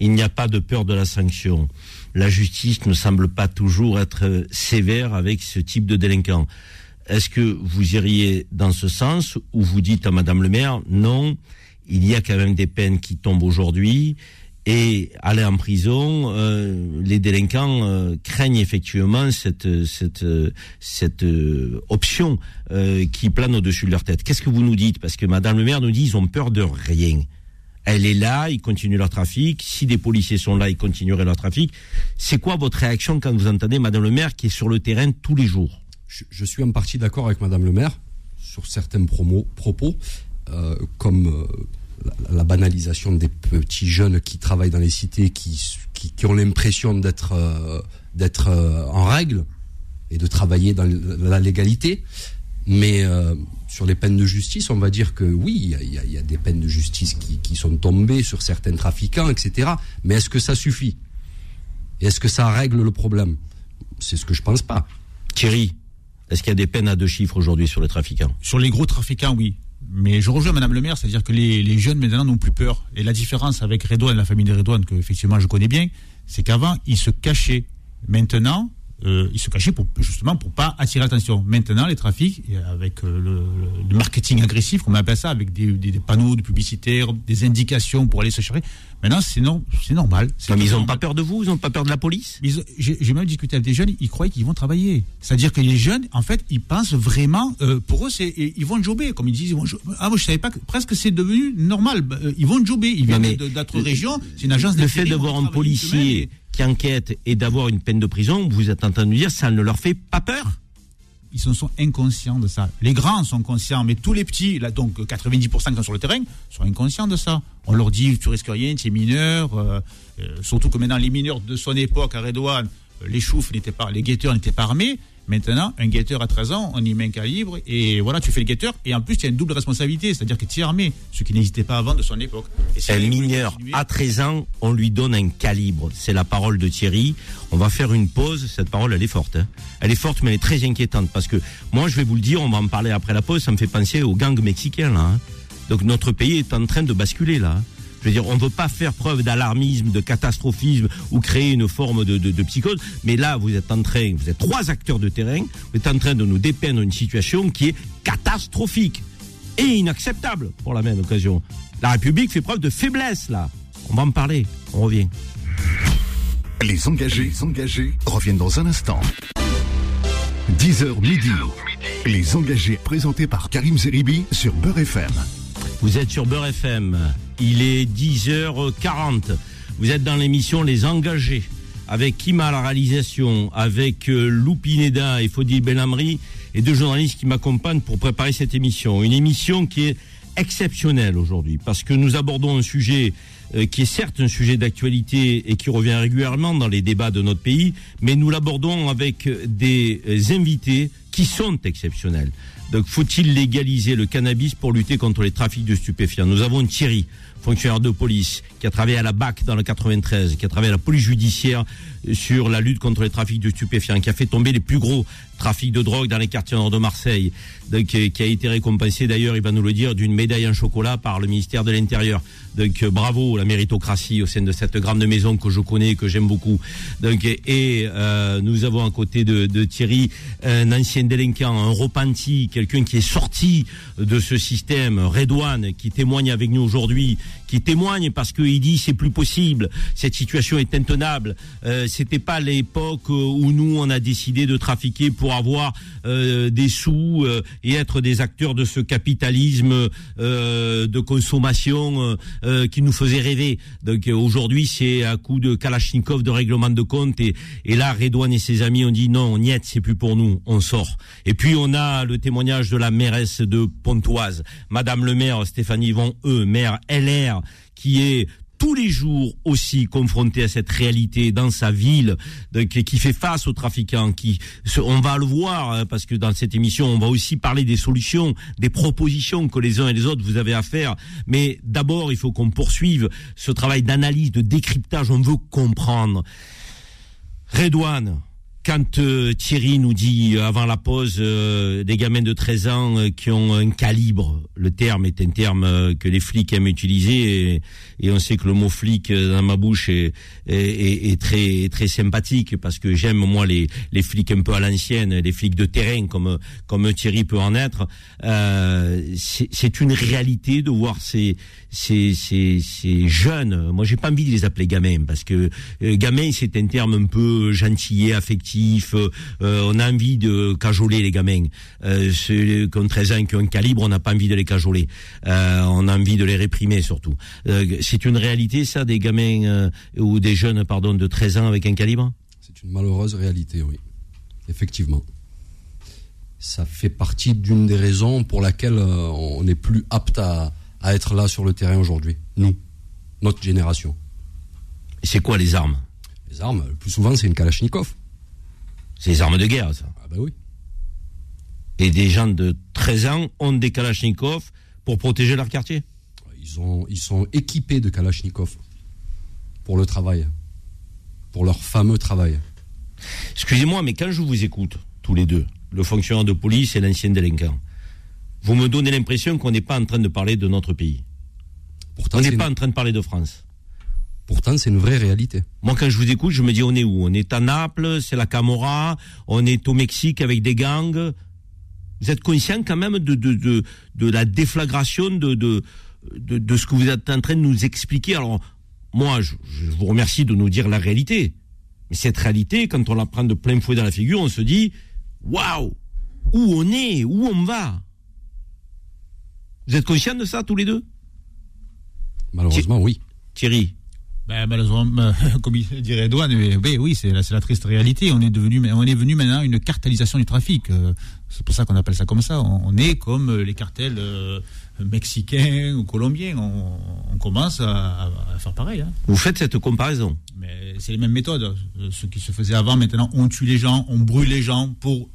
il n'y a pas de peur de la sanction la justice ne semble pas toujours être sévère avec ce type de délinquants. Est-ce que vous iriez dans ce sens ou vous dites à Madame le maire, non, il y a quand même des peines qui tombent aujourd'hui et aller en prison, euh, les délinquants euh, craignent effectivement cette cette cette euh, option qui plane au-dessus de leur tête. Qu'est-ce que vous nous dites? Parce que Madame le maire nous dit ils ont peur de rien elle est là, ils continuent leur trafic. Si des policiers sont là, ils continueraient leur trafic. C'est quoi votre réaction quand vous entendez Madame le maire qui est sur le terrain tous les jours?
Je, suis en partie d'accord avec Madame le maire sur certains propos, euh, comme euh, la, banalisation des petits jeunes qui travaillent dans les cités, qui, qui, ont l'impression d'être euh, d'être en règle et de travailler dans la légalité. Mais sur les peines de justice, on va dire que oui, il y, a, des peines de justice qui, sont tombées sur certains trafiquants, etc. Mais est-ce que ça suffit? Est-ce que ça règle le problème? C'est ce que je pense pas.
Thierry, est-ce qu'il y a des peines à deux chiffres aujourd'hui sur les trafiquants?
Sur les gros trafiquants, oui. Mais je rejoins Madame le maire, c'est-à-dire que les, jeunes maintenant n'ont plus peur. Et la différence avec Redouane, la famille de Redouane, que effectivement je connais bien, c'est qu'avant ils se cachaient. Maintenant, euh, ils se cachaient pour, justement pour pas attirer l'attention. Maintenant, les trafics, avec euh, le, marketing agressif, comme on appelle ça, avec des, panneaux de publicitaires, des indications pour aller se chercher, maintenant, c'est non, c'est normal.
mais ils n'ont pas peur de vous, ils n'ont pas peur de la police?
J'ai même discuté avec des jeunes, ils croient qu'ils vont travailler. C'est-à-dire que les jeunes, en fait, ils pensent vraiment, euh, pour eux, ils vont jobber, comme ils disent. Ils vont ah, moi, je savais pas, que, presque c'est devenu normal. Ils vont jobber, ils viennent d'autres régions, c'est une agence
Le fait de voir un policier qui enquêtent et d'avoir une peine de prison, vous êtes en train de dire ça ne leur fait pas peur?
Ils sont, inconscients de ça. Les grands sont conscients, mais tous les petits, là, donc 90% qui sont sur le terrain, sont inconscients de ça. On leur dit, tu risques rien, tu es mineur. Euh, euh, surtout que maintenant, les mineurs de son époque à Redouane, euh, les choufs n'étaient pas, les guetteurs n'étaient pas armés. Maintenant, un guetteur à 13 ans, on y met un calibre et voilà, tu fais le guetteur. Et en plus, tu as une double responsabilité, c'est-à-dire que tu es armé, ce qui n'existait pas avant de son époque.
un mineur à 13 ans, on lui donne un calibre. C'est la parole de Thierry. On va faire une pause. Cette parole, elle est forte. Hein. Elle est forte, mais elle est très inquiétante parce que moi, je vais vous le dire, on va en parler après la pause. Ça me fait penser aux gangs mexicains là. Hein. Donc notre pays est en train de basculer là. hein. Je veux dire, on ne veut pas faire preuve d'alarmisme, de catastrophisme ou créer une forme de, de- de psychose. Mais là, vous êtes en train, vous êtes trois acteurs de terrain, vous êtes en train de nous dépeindre une situation qui est catastrophique et inacceptable pour la même occasion. La République fait preuve de faiblesse là. On va en parler. On revient.
Les engagés, les engagés reviennent dans un instant. 10h midi. Les engagés présentés par Karim Zeribi sur Beurre FM.
Vous êtes sur Beurre FM. Il est 10h40. Vous êtes dans l'émission Les Engagés. Avec Kim à la réalisation, avec euh, Lou Pineda et Fodil Belhamri et deux journalistes qui m'accompagnent pour préparer cette émission. Une émission qui est exceptionnelle aujourd'hui parce que nous abordons un sujet euh, qui est certes un sujet d'actualité et qui revient régulièrement dans les débats de notre pays, mais nous l'abordons avec des euh, invités qui sont exceptionnels. Donc faut-il légaliser le cannabis pour lutter contre les trafics de stupéfiants? Nous avons Thierry, fonctionnaire de police, qui a travaillé à la BAC dans le 93, qui a travaillé à la police judiciaire sur la lutte contre les trafics de stupéfiants, qui a fait tomber les plus gros trafics de drogue dans les quartiers nord de Marseille, donc, euh, qui a été récompensé d'ailleurs, il va nous le dire, d'une médaille en chocolat par le ministère de l'Intérieur. Donc euh, bravo la méritocratie au sein de cette grande maison que je connais, que j'aime beaucoup. Donc et euh, nous avons à côté de, de Thierry un ancien délinquant, un repenti, quelqu'un qui est sorti de ce système, Redouane, qui témoigne avec nous aujourd'hui, qui témoigne parce qu'il dit c'est plus possible, cette situation est intenable. Euh, C'était pas l'époque où nous on a décidé de trafiquer pour avoir euh, des sous euh, et être des acteurs de ce capitalisme euh, de consommation qui nous faisait rêver. Donc aujourd'hui c'est à coup de Kalachnikov de règlement de compte et, là Redouane et ses amis ont dit non, on y est, c'est plus pour nous, on sort. Et puis on a le témoignage de la mairesse de Pontoise, Madame le maire Stéphanie Von E, maire LR, qui est tous les jours aussi confrontée à cette réalité dans sa ville, qui fait face aux trafiquants, qui, on va le voir, hein, parce que dans cette émission, on va aussi parler des solutions, des propositions que les uns et les autres vous avez à faire. Mais d'abord, il faut qu'on poursuive ce travail d'analyse, de décryptage. On veut comprendre. Redouane, quand euh, Thierry nous dit euh, avant la pause euh, des gamins de 13 ans euh, qui ont un calibre, le terme est un terme que les flics aiment utiliser et, on sait que le mot flic dans ma bouche est, est, est- est très très sympathique parce que j'aime moi les, les flics un peu à l'ancienne, les flics de terrain comme comme Thierry peut en être. C'est une réalité de voir ces ces, ces, ces jeunes. Moi j'ai pas envie de les appeler gamins parce que gamin c'est un terme un peu gentillet, affectif. Euh, euh, on a envie de cajoler les gamins. Euh, ceux qui ont 13 ans et qui ont un calibre, on n'a pas envie de les cajoler. On a envie de les réprimer surtout. C'est une réalité ça des gamins ou des jeunes pardon de 13 ans avec un calibre?
C'est une malheureuse réalité, oui. Effectivement. Ça fait partie d'une des raisons pour laquelle on n'est plus apte à, à être là sur le terrain aujourd'hui. Nous, notre génération.
C'est quoi les armes?
Les armes, le plus souvent, c'est une Kalachnikov.
C'est les armes de guerre ça.
Ah ben oui.
Et des gens de 13 ans ont des kalachnikovs pour protéger leur quartier.
Ils, ont, ils sont équipés de Kalachnikov pour le travail. Pour leur fameux travail.
Excusez-moi, mais quand je vous écoute, tous les deux, le fonctionnaire de police et l'ancien délinquant, vous me donnez l'impression qu'on n'est pas en train de parler de notre pays.
Pourtant,
On n'est pas
une,
en train de parler de France.
Pourtant, c'est une vraie réalité.
Moi, quand je vous écoute, je me dis on est où? On est à Naples, c'est la Camorra, on est au Mexique avec des gangs. Vous êtes conscient quand même de, de, de, de la déflagration de, de, de, de ce que vous êtes en train de nous expliquer? Alors, moi, je, je vous remercie de nous dire la réalité. Mais cette réalité, quand on la prend de plein fouet dans la figure, on se dit waouh Où on est? Où on va? Vous êtes conscient de ça, tous les deux?
Malheureusement, oui.
Thierry
Ben, malheureusement, euh, comme il dirait mais, oui, c'est la, triste réalité. On est devenu, on est venu maintenant à une cartélisation du trafic. Euh, C'est pour ça qu'on appelle ça comme ça. On, est comme euh, les cartels mexicains ou colombiens. On, on commence à, à faire pareil. Hein.
Vous faites cette comparaison
Mais c'est les mêmes méthodes. Ce qui se faisait avant, maintenant, on tue les gens, on brûle les gens pour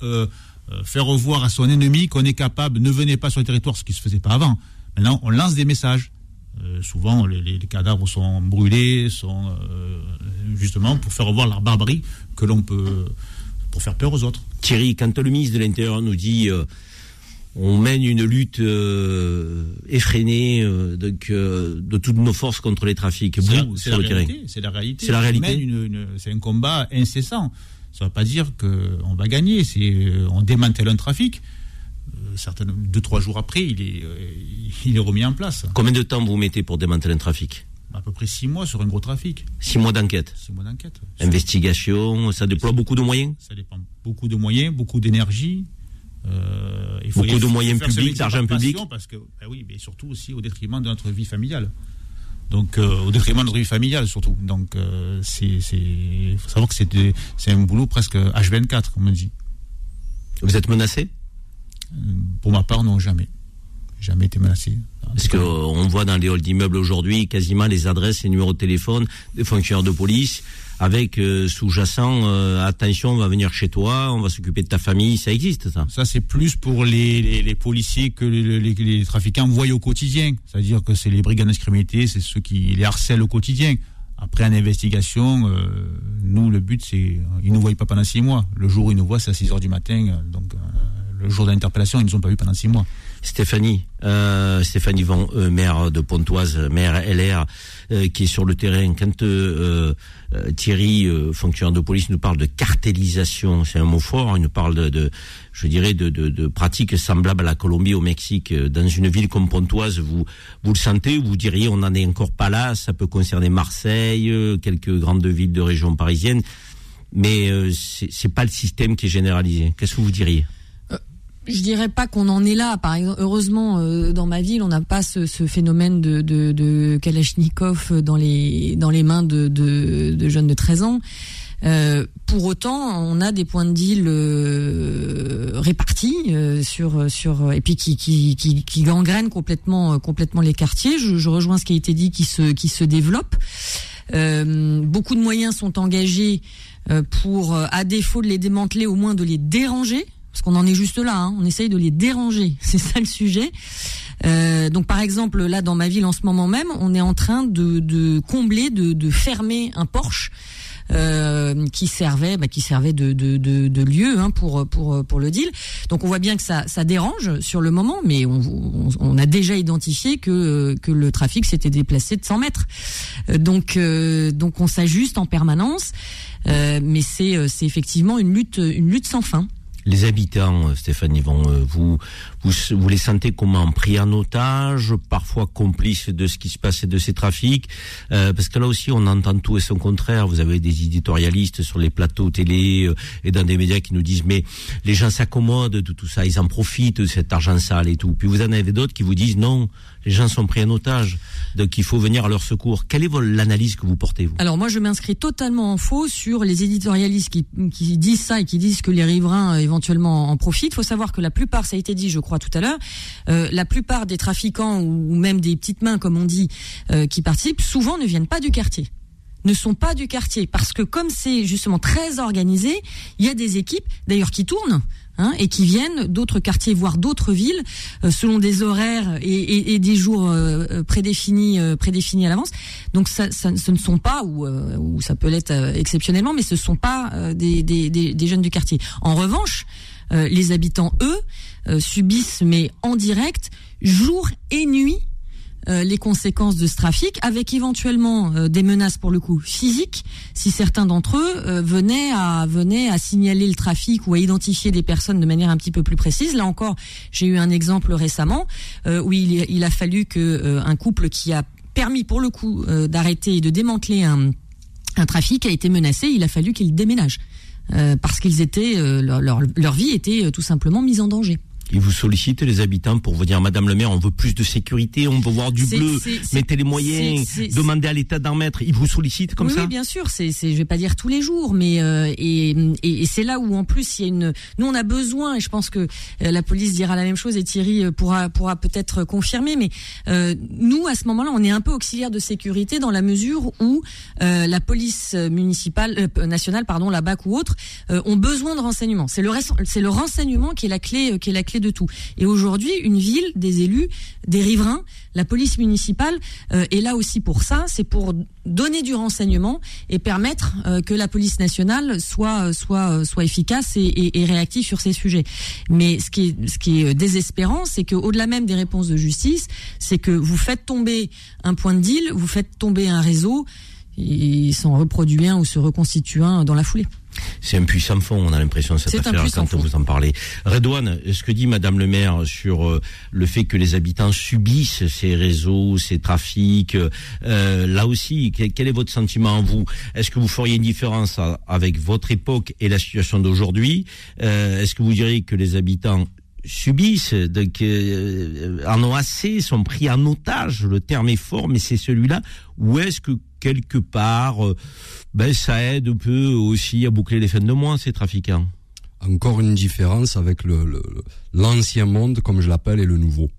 euh, faire voir à son ennemi qu'on est capable. Ne venez pas sur le territoire, ce qui se faisait pas avant. Maintenant, on lance des messages. Euh, souvent, les, cadavres sont brûlés, sont euh, justement pour faire voir la barbarie que l'on peut, pour faire peur aux autres.
Thierry, quand le ministre de l'Intérieur nous dit euh, on mène une lutte effrénée donc, euh, de toutes nos forces contre les trafics.
C'est la, la réalité. C'est la réalité.
C'est
un combat incessant. Ça ne veut pas dire qu'on va gagner. On démantèle un trafic. Certaines, deux, trois jours après, il est, euh, il est remis en place.
Combien de temps vous mettez pour démanteler un trafic?
À peu près six mois sur un gros trafic.
Six mois d'enquête.
Six mois d'enquête.
Investigation, ça déploie beaucoup de moyens?
Ça dépend beaucoup de moyens, beaucoup d'énergie. Euh, il
Beaucoup de moyens publics, d'argent public.
Parce que, ben oui, mais surtout aussi au détriment de notre vie familiale. Donc, euh, au détriment de notre vie familiale surtout. Donc, euh, c'est, faut savoir que c'est, un boulot presque H24, comme on dit.
Vous êtes menacé?
Pour ma part, non, jamais. Jamais été menacé.
Parce que euh, voit dans les halls d'immeubles aujourd'hui quasiment les adresses et numéros de téléphone des fonctionnaires de police avec euh, sous-jacent euh, attention, on va venir chez toi, on va s'occuper de ta famille, ça existe ça?
Ça, c'est plus pour les, les, les policiers que les, les- les trafiquants voient au quotidien. C'est-à-dire que c'est les brigands de criminalité, c'est ceux qui les harcèlent au quotidien. Après, en investigation, euh, nous, le but, c'est. Ils ne nous voient pas pendant six mois. Le jour où ils nous voient, c'est à 6 heures du matin. euh, Donc, euh, le jour de ils ne nous ont pas vus pendant six mois.
Stéphanie, euh, Stéphanie Van, euh, maire de Pontoise, maire LR, euh, qui est sur le terrain. Quand Thierry, fonctionnaire de police, nous parle de cartélisation, c'est un mot fort, il nous parle de, je dirais, de, pratiques semblables à la Colombie, au Mexique. Dans une ville comme Pontoise, vous, le sentez, vous diriez, on n'en est encore pas là, ça peut concerner Marseille, quelques grandes villes de région parisienne, mais c'est pas le système qui est généralisé. Qu'est-ce que vous diriez?
Je dirais pas qu'on en est là. Par exemple, heureusement, euh, dans ma ville, on n'a pas ce, ce phénomène de, de, de Kalachnikov dans les dans les mains de, de, de jeunes de 13 ans. Euh, pour autant, on a des points de deal euh, répartis euh, sur sur et puis qui qui qui, qui gangrènent complètement euh, complètement les quartiers. Je, je rejoins ce qui a été dit, qui se qui se développe. Euh, beaucoup de moyens sont engagés euh, pour, à défaut de les démanteler, au moins de les déranger, parce qu'on en est juste là. hein, on essaye de les déranger, c'est ça le sujet. Euh, donc par exemple, là dans ma ville en ce moment même, on est en train de, combler, de, fermer un Porsche. euh, qui servait, bah, qui servait de, lieu hein, pour le deal. Donc on voit bien que ça dérange sur le moment, mais on, on, on a déjà identifié que que le trafic s'était déplacé de 100 mètres. Euh, Donc euh, on s'ajuste en permanence, euh, mais c'est euh, c'est effectivement une lutte sans fin.
Les habitants, euh, Stéphanie, vont, euh, vous, vous, vous les sentez comment? Pris en otage, parfois complices de ce qui se passe et de ces trafics, euh, parce que là aussi on entend tout et son contraire. Vous avez des éditorialistes sur les plateaux télé euh, et dans des médias qui nous disent mais les gens s'accommodent de tout ça, ils en profitent de cet argent sale et tout. Puis vous en avez d'autres qui vous disent non, les gens sont pris en otage, donc il faut venir à leur secours. Quelle est l'analyse que vous portez vous?
Alors moi je m'inscris totalement en faux sur les éditorialistes qui, qui disent ça et qui disent que les riverains euh, éventuellement en profitent. Il faut savoir que la plupart, ça a été dit je crois tout à l'heure, euh, la plupart des trafiquants ou, même des petites mains comme on dit euh, qui participent souvent ne viennent pas du quartier ne sont pas du quartier parce que comme c'est justement très organisé, il y a des équipes d'ailleurs qui tournent hein, et qui viennent d'autres quartiers voire d'autres villes euh, selon des horaires et, des jours prédéfinis prédéfinis à l'avance. Donc ça, ce ne sont pas ou, ça peut l'être exceptionnellement, mais ce sont pas des jeunes du quartier. En revanche, euh, les habitants eux euh, subissent mais en direct jour et nuit euh, les conséquences de ce trafic, avec éventuellement euh, des menaces pour le coup physiques, si certains d'entre eux venaient à signaler le trafic ou à identifier des personnes de manière un petit peu plus précise. Là encore, j'ai eu un exemple récemment où il, a fallu que un couple qui a permis pour le coup d'arrêter et de démanteler un, un trafic a été menacé. Il a fallu qu'ils déménagent euh, parce qu'ils étaient euh, leur, leur, leur vie était euh, tout simplement mise en danger.
Ils vous sollicitent les habitants pour vous dire Madame le maire, on veut plus de sécurité, on veut voir du bleu, mettez les moyens, demandez à l'État d'en mettre. Ils vous sollicitent comme
oui,
ça
oui, bien sûr. C'est, c'est, je vais pas dire tous les jours, mais euh, et, et, et c'est là où en plus il y a une. Nous, on a besoin, et je pense que euh, la police dira la même chose, et Thierry euh, pourra pourra peut-être confirmer. Mais euh, nous, à ce moment-là, on est un peu auxiliaire de sécurité dans la mesure où euh, la police municipale, euh, nationale, pardon, la BAC ou autre, euh, ont besoin de renseignements. C'est le c'est le renseignement qui est la clé, qui est la clé de tout. Et aujourd'hui, une ville, des élus, des riverains, la police municipale euh, est là aussi pour ça. C'est pour donner du renseignement et permettre euh, que la police nationale soit soit soit efficace et réactive sur ces sujets. Mais ce qui est ce qui est désespérant, c'est que au-delà même des réponses de justice, c'est que vous faites tomber un point de deal, vous faites tomber un réseau, et s'en reproduit un ou se reconstitue un dans la foulée.
C'est un puissant fond, on a l'impression, cette affaire, quand
fond.
vous en parlez. Redouane, ce que dit Madame le maire sur euh, le fait que les habitants subissent ces réseaux, ces trafics, euh, là aussi, quel, est votre sentiment, vous? Est-ce que vous feriez une différence avec votre époque et la situation d'aujourd'hui? Euh, Est-ce que vous diriez que les habitants subissent, que, euh, en ont assez, sont pris en otage, le terme est fort, mais c'est celui-là, ou est-ce que quelque part, euh, ben, ça aide un peu aussi à boucler les fins de mois, ces trafiquants
Encore une différence avec le- l'ancien monde, comme je l'appelle, et le nouveau,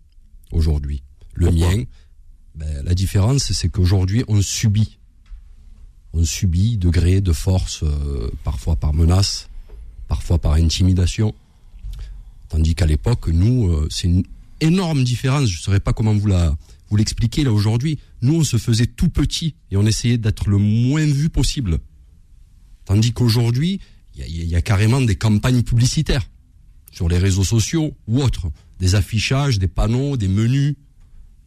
aujourd'hui. Le
Pourquoi
mien, ben, la différence, c'est qu'aujourd'hui, on subit. On subit de gré, de force, euh, parfois par menace, parfois par intimidation. Tandis qu'à l'époque, nous, euh, c'est énorme différence. Je ne saurais pas comment vous la vous l'expliquer là aujourd'hui. Nous, on se faisait tout petit et on essayait d'être le moins vu possible. Tandis qu'aujourd'hui, il y a- il y, a carrément des campagnes publicitaires sur les réseaux sociaux ou autres, des affichages, des panneaux, des menus.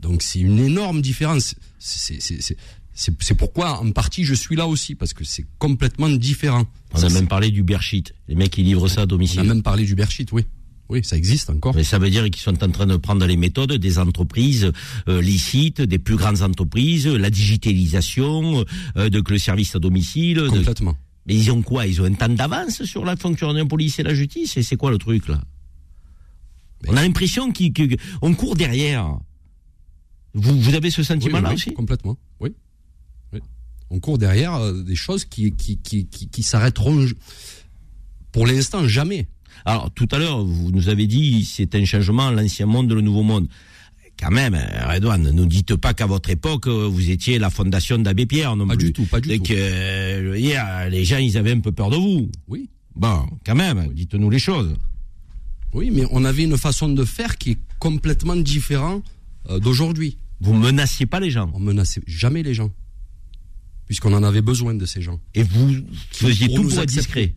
Donc c'est une énorme différence. C'est- pourquoi, en partie, je suis là aussi, parce que c'est complètement différent.
On a même parlé du bearshit. Les mecs, qui livrent ça à
on a
domicile.
même parlé du Berchit, oui. Oui, ça existe encore.
Mais ça veut dire qu'ils sont en train de prendre les méthodes des entreprises euh, licites, des plus grandes entreprises, la digitalisation, euh, de que le service à domicile. de-
Complètement.
Mais ils ont quoi? Ils ont un temps d'avance sur la fonction d'un policier et la justice? Et c'est quoi le truc là? On a l'impression qu'on court derrière. Vous, vous avez ce sentiment-là
oui,
aussi?
Complètement, oui. oui. On court derrière euh, des choses qui, qui, qui, qui, qui s'arrêteront pour l'instant jamais.
Alors, tout à l'heure, vous nous avez dit c'est un changement, l'ancien monde, le nouveau monde. Quand même, Redouane, ne dites pas qu'à votre époque, vous étiez la fondation d'Abbé Pierre non
Pas
plus.
du tout, pas du
Et
tout.
que, je veux dire, les gens, ils avaient un peu peur de vous.
Oui.
Bon, quand même, dites-nous les choses.
Oui, mais on avait une façon de faire qui est complètement différente euh, d'aujourd'hui.
Vous menaciez pas les gens.
On menaçait jamais les gens. Puisqu'on en avait besoin de ces gens.
Et vous faisiez
Pour
tout
nous
pour être
accepter.
discret.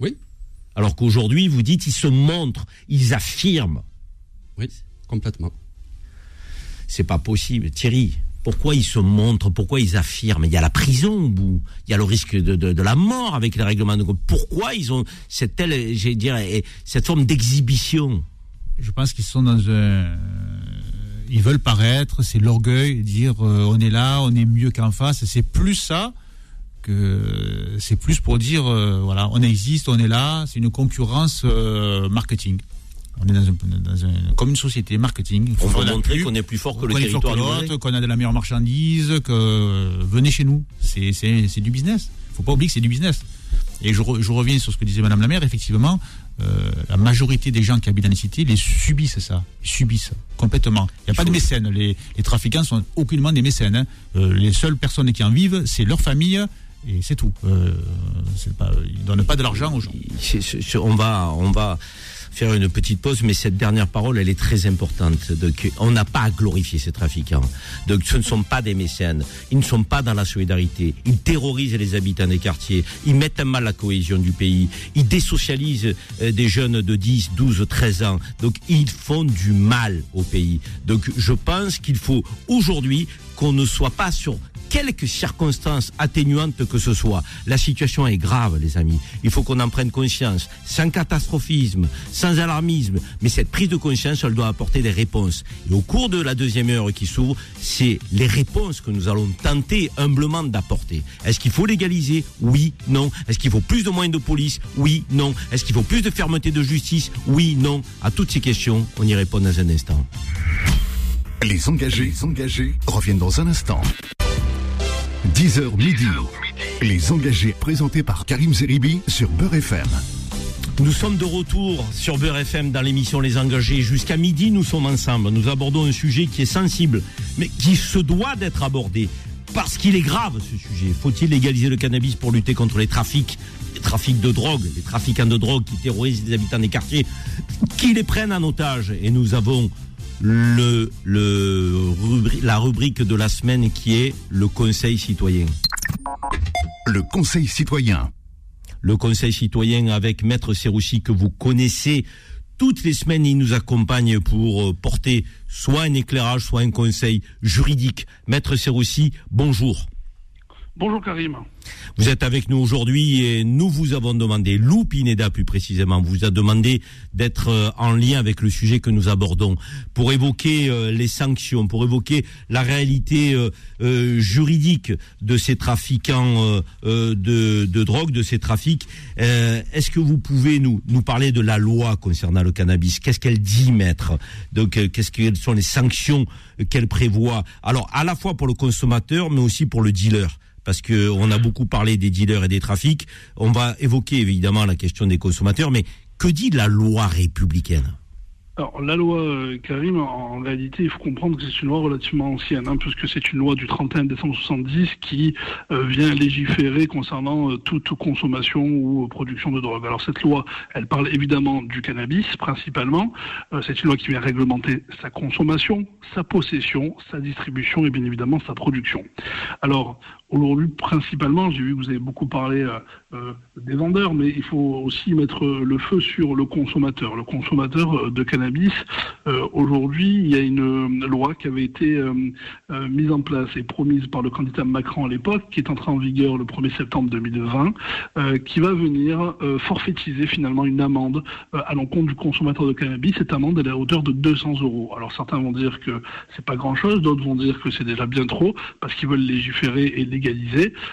Oui,
Alors qu'aujourd'hui, vous dites, ils se montrent, ils affirment.
oui, complètement.
C'est pas possible. Thierry, pourquoi ils se montrent Pourquoi ils affirment? Il y a la prison au bout. Il y a le risque de, de, de la mort avec les règlements de compte. Pourquoi ils ont cette telle, j'ai dire, cette forme d'exhibition?
Je pense qu'ils sont dans un. Ils veulent paraître, c'est l'orgueil, dire euh, on est là, on est mieux qu'en face. C'est plus ça que c'est plus pour dire euh, voilà, on existe, on est là. C'est une concurrence euh, marketing. On est dans un, dans un- comme une société marketing.
On veut montrer qu'on est plus fort que le territoire
l'autre, qu'on a de la meilleure marchandise, que euh, venez chez nous. C'est du business. Faut pas oublier que c'est du business. Et je, re- je reviens sur ce que disait Madame la maire. Effectivement, euh, la majorité des gens qui habitent dans les cités les subissent ça, ils subissent complètement. Il n'y a pas de mécènes. Les, les trafiquants sont aucunement des mécènes. hein. Euh, les seules personnes qui en vivent, c'est leur famille et c'est tout. Euh, pas, ils donnent pas de l'argent aux gens.
On va, on va faire une petite pause, mais cette dernière parole, elle est très importante. Donc, on n'a pas à glorifier ces trafiquants. Donc, ce ne sont pas des mécènes. Ils ne sont pas dans la solidarité. Ils terrorisent les habitants des quartiers. Ils mettent à mal la cohésion du pays. Ils désocialisent euh, des jeunes de 10, 12, 13 ans. Donc, ils font du mal au pays. Donc, je pense qu'il faut aujourd'hui qu'on ne soit pas sur quelques circonstances atténuantes que ce soit. La situation est grave, les amis. Il faut qu'on en prenne conscience, sans catastrophisme, sans alarmisme. Mais cette prise de conscience, elle doit apporter des réponses. Et au cours de la deuxième heure qui s'ouvre, c'est les réponses que nous allons tenter humblement d'apporter. Est-ce qu'il faut légaliser? Oui, non. Est-ce qu'il faut plus de moyens de police? Oui, non. Est-ce qu'il faut plus de fermeté de justice? Oui, non. À toutes ces questions, on y répond dans un instant.
Les engagés, engagés reviennent dans un instant. 10h midi. Les engagés présentés par Karim Zeribi sur Beurre FM.
Nous sommes de retour sur Beurre FM dans l'émission Les Engagés. Jusqu'à midi, nous sommes ensemble. Nous abordons un sujet qui est sensible, mais qui se doit d'être abordé. parce qu'il est grave ce sujet. Faut-il légaliser le cannabis pour lutter contre les trafics les trafics de drogue, les trafiquants de drogue qui terrorisent les habitants des quartiers, qui les prennent en otage? Et nous avons le, le, la rubrique de la semaine qui est le Conseil citoyen.
Le Conseil citoyen.
Le Conseil citoyen avec Maître Serroussi que vous connaissez. Toutes les semaines, il nous accompagne pour euh, porter soit un éclairage, soit un conseil juridique. Maître Serroussi, bonjour.
Bonjour Karim.
Vous êtes avec nous aujourd'hui et nous vous avons demandé, Lou Pineda plus précisément, vous a demandé d'être euh, en lien avec le sujet que nous abordons pour évoquer euh, les sanctions, pour évoquer la réalité euh, juridique de ces trafiquants de, de, drogue, de ces trafics. Est-ce que vous pouvez nous, nous parler de la loi concernant le cannabis? Qu'est-ce qu'elle dit, maître? Donc, qu'est-ce quelles sont les sanctions qu'elle prévoit? Alors, à la fois pour le consommateur, mais aussi pour le dealer parce que on a beaucoup parlé des dealers et des trafics. On va évoquer évidemment la question des consommateurs, mais que dit la loi républicaine?
Alors, la loi euh, Karim, en, réalité, il faut comprendre que c'est une loi relativement ancienne, hein, puisque c'est une loi du 31 décembre 70 qui euh, vient légiférer concernant euh, toute consommation ou production de drogue. Alors, cette loi, elle parle évidemment du cannabis, principalement. c'est une loi qui vient réglementer sa consommation, sa possession, sa distribution et bien évidemment sa production. Alors, Aujourd'hui, principalement, j'ai vu que vous avez beaucoup parlé euh, euh, des vendeurs, mais il faut aussi mettre le feu sur le consommateur. Le consommateur euh, de cannabis, aujourd'hui, il y a une loi qui avait été mise en place et promise par le candidat Macron à l'époque, qui est entrée en vigueur le 1er septembre 2020, qui va venir forfaitiser finalement une amende à l'encontre du consommateur de cannabis. Cette amende, elle est à hauteur de 200 euros. Alors certains vont dire que c'est pas grand-chose, d'autres vont dire que c'est déjà bien trop, parce qu'ils veulent légiférer et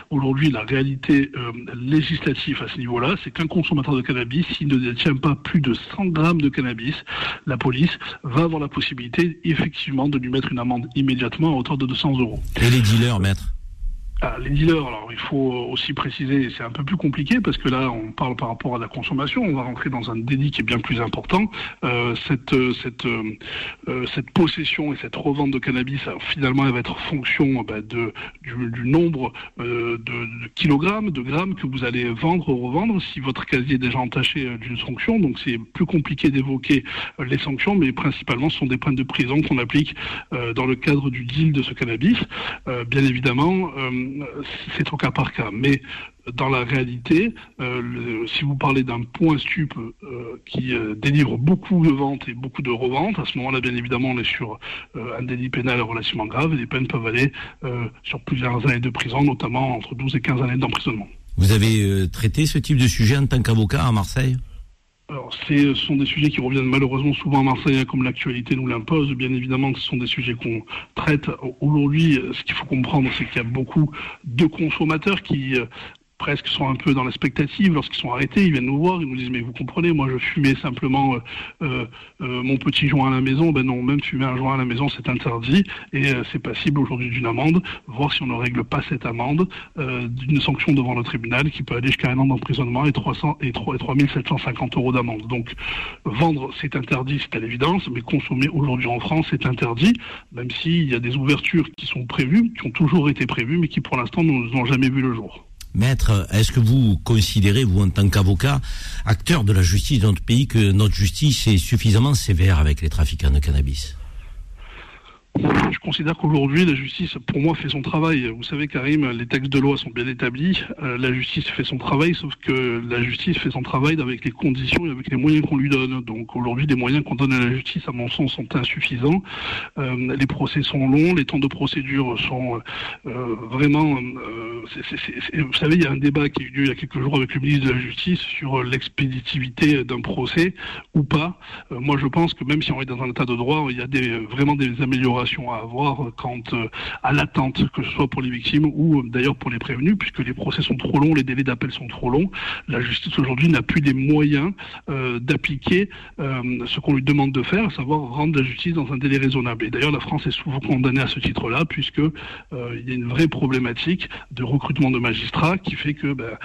Aujourd'hui, la réalité euh, législative à ce niveau-là, c'est qu'un consommateur de cannabis, s'il ne détient pas plus de 100 grammes de cannabis, la police va avoir la possibilité, effectivement, de lui mettre une amende immédiatement à hauteur de 200 euros.
Et les dealers, maître?
Ah, les dealers, alors il faut aussi préciser, c'est un peu plus compliqué parce que là on parle par rapport à la consommation, on va rentrer dans un délit qui est bien plus important. Euh, cette cette euh, cette possession et cette revente de cannabis, finalement, elle va être fonction bah, de du, nombre euh, de, kilogrammes, de grammes que vous allez vendre ou revendre. Si votre casier est déjà entaché euh, d'une sanction, donc c'est plus compliqué d'évoquer euh, les sanctions, mais principalement ce sont des peines de prison qu'on applique dans le cadre du deal de ce cannabis. bien évidemment c'est au cas par cas. Mais dans la réalité, euh, si vous parlez d'un point stup euh, qui euh, délivre beaucoup de ventes et beaucoup de reventes, à ce moment-là, bien évidemment, on est sur un délit pénal relativement grave et les peines peuvent aller sur plusieurs années de prison, notamment entre 12 et 15 années d'emprisonnement.
Vous avez traité ce type de sujet en tant qu'avocat à Marseille?
Alors, ce sont des sujets qui reviennent malheureusement souvent à Marseille, hein, comme l'actualité nous l'impose. Bien évidemment, ce sont des sujets qu'on traite. Aujourd'hui, ce qu'il faut comprendre, c'est qu'il y a beaucoup de consommateurs qui euh, presque sont un peu dans l'expectative. Lorsqu'ils sont arrêtés, ils viennent nous voir, ils nous disent mais vous comprenez, moi je fumais simplement euh, euh, euh, mon petit joint à la maison. Ben non, même fumer un joint à la maison c'est interdit et c'est passible aujourd'hui d'une amende, voir si on ne règle pas cette amende d'une sanction devant le tribunal qui peut aller jusqu'à un an d'emprisonnement et 300 et 3 750 euros d'amende. Donc vendre c'est interdit, c'est à l'évidence, mais consommer aujourd'hui en France c'est interdit, même s'il y a des ouvertures qui sont prévues, qui ont toujours été prévues, mais qui pour l'instant n'ont jamais vu le jour.
Maître, est-ce que vous considérez, vous en tant qu'avocat, acteur de la justice de notre pays, que notre justice est suffisamment sévère avec les trafiquants de cannabis?
Je considère qu'aujourd'hui, la justice, pour moi, fait son travail. Vous savez, Karim, les textes de loi sont bien établis. Euh, la justice fait son travail, sauf que la justice fait son travail avec les conditions et avec les moyens qu'on lui donne. Donc aujourd'hui, les moyens qu'on donne à la justice, à mon sens, sont insuffisants. Euh, les procès sont longs, les temps de procédure sont euh, vraiment... vous savez, il y a un débat qui a eu lieu il y a quelques jours avec le ministre de la Justice sur l'expéditivité d'un procès ou pas. moi, je pense que même si on est dans un état de droit, il y a vraiment des améliorations à avoir quant euh, à l'attente, que ce soit pour les victimes ou euh, d'ailleurs pour les prévenus, puisque les procès sont trop longs, les délais d'appel sont trop longs. La justice aujourd'hui n'a plus les moyens euh, d'appliquer ce qu'on lui demande de faire, à savoir rendre la justice dans un délai raisonnable. Et d'ailleurs, la France est souvent condamnée à ce titre-là, puisque il y a une vraie problématique de recrutement de magistrats qui fait que ben,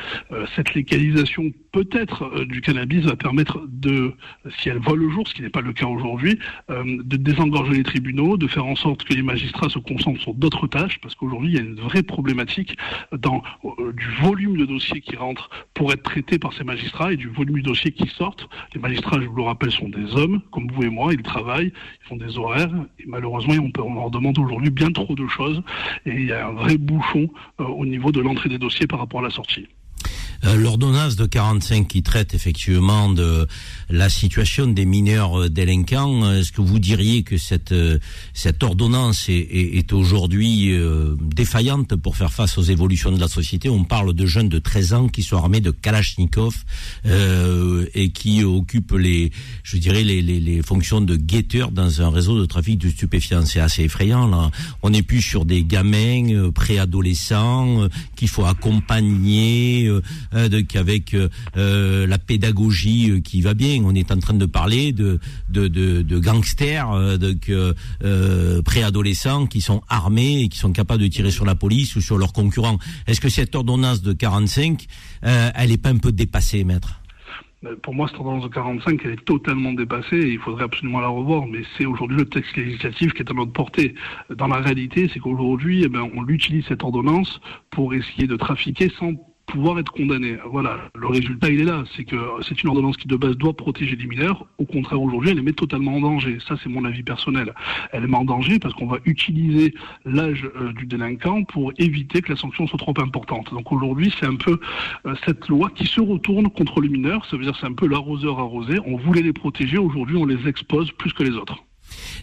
cette légalisation peut-être euh, du cannabis va permettre de, si elle voit le jour, ce qui n'est pas le cas aujourd'hui, euh, de désengorger les tribunaux, de faire en sorte que les magistrats se concentrent sur d'autres tâches, parce qu'aujourd'hui il y a une vraie problématique dans du volume de dossiers qui rentrent pour être traités par ces magistrats et du volume de dossiers qui sortent. Les magistrats, je vous le rappelle, sont des hommes, comme vous et moi, ils travaillent, ils font des horaires, et malheureusement on, leur demande aujourd'hui bien trop de choses, et il y a un vrai bouchon au niveau de l'entrée des dossiers par rapport à la sortie.
Euh, l'ordonnance de 45 qui traite effectivement de la situation des mineurs euh, délinquants, euh, est-ce que vous diriez que cette cette ordonnance est, est, aujourd'hui défaillante pour faire face aux évolutions de la société? On parle de jeunes de 13 ans qui sont armés de Kalachnikov euh, et qui occupent les, je dirais les, les, les fonctions de guetteurs dans un réseau de trafic de stupéfiants. C'est assez effrayant là. On n'est plus sur des gamins préadolescents qu'il faut accompagner qu'avec euh, euh, la pédagogie qui va bien, on est en train de parler de de, de, de gangsters, de préadolescents qui sont armés et qui sont capables de tirer sur la police ou sur leurs concurrents. Est-ce que cette ordonnance de 45, elle n'est pas un peu dépassée, maître?
Pour moi, cette ordonnance de 45, elle est totalement dépassée et il faudrait absolument la revoir, mais c'est aujourd'hui le texte législatif qui est à notre portée. Dans la réalité, c'est qu'aujourd'hui, eh ben, on utilise cette ordonnance pour essayer de trafiquer sans pouvoir être condamné. Voilà, le résultat il est là, c'est que c'est une ordonnance qui de base doit protéger les mineurs. Au contraire, aujourd'hui, elle les met totalement en danger. Ça, c'est mon avis personnel. Elle les met en danger parce qu'on va utiliser l'âge euh, du délinquant pour éviter que la sanction soit trop importante. Donc aujourd'hui, c'est un peu euh, cette loi qui se retourne contre les mineurs. Ça veut dire c'est un peu l'arroseur arrosé. On voulait les protéger, aujourd'hui, on les expose plus que les autres.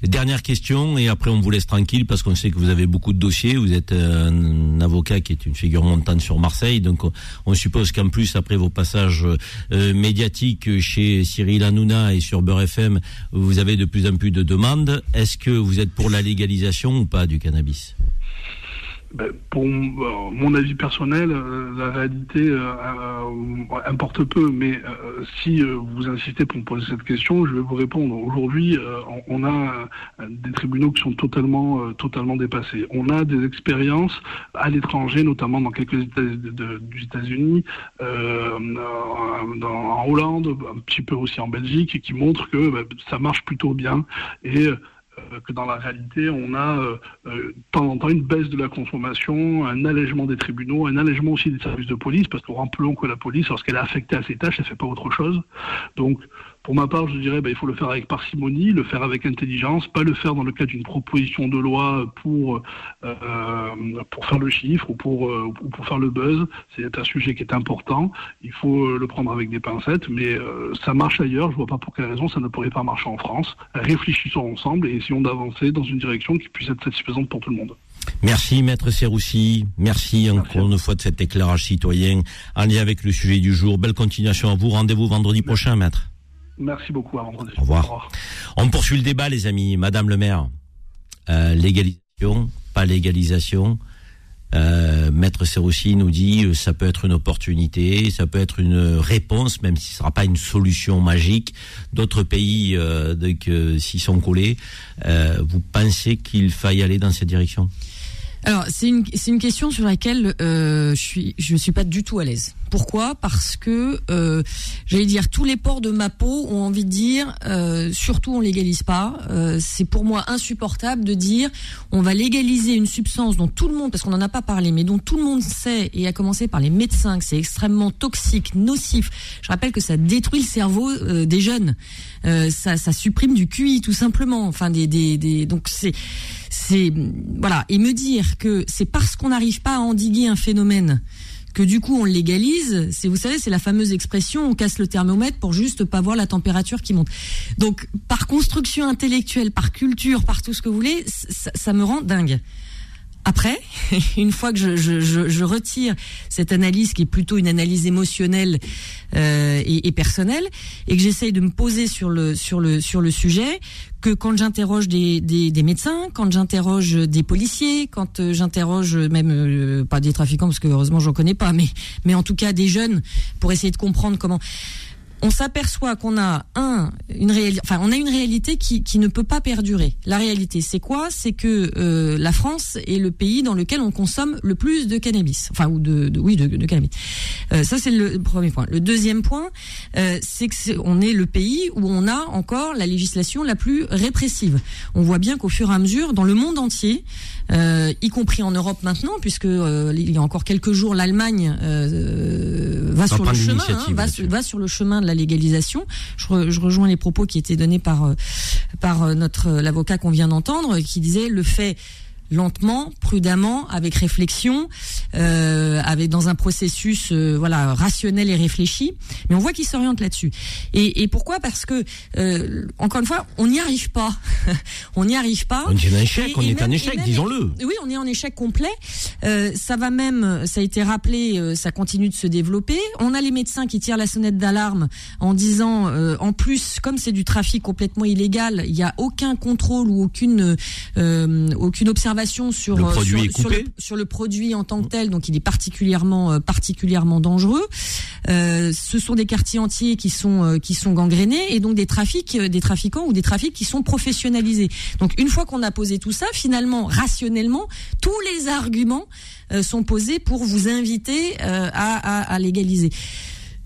Dernière question, et après on vous laisse tranquille parce qu'on sait que vous avez beaucoup de dossiers. Vous êtes un avocat qui est une figure montante sur Marseille, donc on suppose qu'en plus, après vos passages euh, médiatiques chez Cyril Hanouna et sur Beurre FM, vous avez de plus en plus de demandes. Est-ce que vous êtes pour la légalisation ou pas du cannabis?
Ben, pour mon avis personnel, euh, la réalité euh, euh, importe peu, mais si vous insistez pour me poser cette question, je vais vous répondre. Aujourd'hui, on a des tribunaux qui sont totalement, totalement dépassés. On a des expériences à l'étranger, notamment dans quelques États des États-Unis, en Hollande, un petit peu aussi en Belgique, qui montrent que ben, ça marche plutôt bien et que dans la réalité, on a euh, euh, de temps en temps une baisse de la consommation, un allègement des tribunaux, un allègement aussi des services de police, parce qu'on plus que la police, lorsqu'elle est affectée à ses tâches, elle ne fait pas autre chose. Donc, pour ma part, je dirais, bah, il faut le faire avec parcimonie, le faire avec intelligence, pas le faire dans le cadre d'une proposition de loi pour euh, pour faire le chiffre ou pour euh, pour faire le buzz. C'est un sujet qui est important. Il faut euh, le prendre avec des pincettes, mais ça marche ailleurs. Je vois pas pour quelle raison ça ne pourrait pas marcher en France. Réfléchissons ensemble et essayons d'avancer dans une direction qui puisse être satisfaisante pour tout le monde.
Merci Maître Serroussi, merci encore une fois de cet éclairage citoyen en lien avec le sujet du jour. Belle continuation à vous. Rendez-vous vendredi prochain, Maître.
Merci beaucoup. À
vendredi. Au revoir. On poursuit le débat, les amis. Madame le maire, euh, légalisation, pas légalisation. Euh, Maître Serroussi nous dit euh, ça peut être une opportunité, ça peut être une réponse, même si ce ne sera pas une solution magique. D'autres pays euh, s'y sont collés. Euh, vous pensez qu'il faille aller dans cette direction?
Alors c'est une c'est une question sur laquelle euh, je suis je suis pas du tout à l'aise. Pourquoi? Parce que euh, j'allais dire tous les ports de ma peau ont envie de dire euh, surtout on légalise pas. Euh, c'est pour moi insupportable de dire on va légaliser une substance dont tout le monde parce qu'on n'en a pas parlé mais dont tout le monde sait et à commencer par les médecins que c'est extrêmement toxique, nocif. Je rappelle que ça détruit le cerveau euh, des jeunes. Euh, ça, ça supprime du QI tout simplement. Enfin des des, des donc c'est c'est voilà et me dire que c'est parce qu'on n'arrive pas à endiguer un phénomène que du coup on légalise, c'est vous savez, c'est la fameuse expression on casse le thermomètre pour juste pas voir la température qui monte. Donc par construction intellectuelle, par culture, par tout ce que vous voulez, ça, me rend dingue. Après, une fois que je, je, je, je, retire cette analyse qui est plutôt une analyse émotionnelle euh, et, et, personnelle, et que j'essaye de me poser sur le sur le sur le sujet, que quand j'interroge des, des, des, médecins, quand j'interroge des policiers, quand euh, j'interroge même euh, pas des trafiquants parce que heureusement j'en connais pas, mais mais en tout cas des jeunes pour essayer de comprendre comment on s'aperçoit qu'on a un une réalité, enfin on a une réalité qui, qui ne peut pas perdurer. La réalité, c'est quoi? C'est que euh, la France est le pays dans lequel on consomme le plus de cannabis, enfin ou de, de oui de, de cannabis. Euh, ça c'est le premier point. Le deuxième point, euh, c'est que c'est- on est le pays où on a encore la législation la plus répressive. On voit bien qu'au fur et à mesure, dans le monde entier, y compris en Europe maintenant, puisque il y a encore quelques jours, l'Allemagne va sur le chemin, hein, va sur le chemin de la légalisation. Je, re- je rejoins les propos qui étaient donnés par euh, par euh, notre euh, l'avocat qu'on vient d'entendre, qui disait le fait lentement, prudemment, avec réflexion, euh, avec dans un processus euh, voilà rationnel et réfléchi. Mais on voit qu'il s'oriente là-dessus. Et, et pourquoi? Parce que euh, encore une fois, on n'y arrive pas. on n'y arrive pas.
On est en échec,
Et-
on
et
est
même- et
échec, disons-le.
oui, on est en échec complet. Euh, ça va même, ça a été rappelé, ça continue de se développer. On a les médecins qui tirent la sonnette d'alarme en disant, en plus, comme c'est du trafic complètement illégal, il n'y a aucun contrôle ou aucune aucune observation sur
Le
euh,
produit
sur, le,
coupé.
sur le produit en tant que tel, donc il est particulièrement euh, particulièrement dangereux. Euh, ce sont des quartiers entiers qui sont qui sont gangrénés et donc des trafics, des trafiquants ou des trafics qui sont professionnalisés. Donc une fois qu'on a posé tout ça, finalement, rationnellement, tous les arguments sont posés pour vous inviter à, à, à légaliser.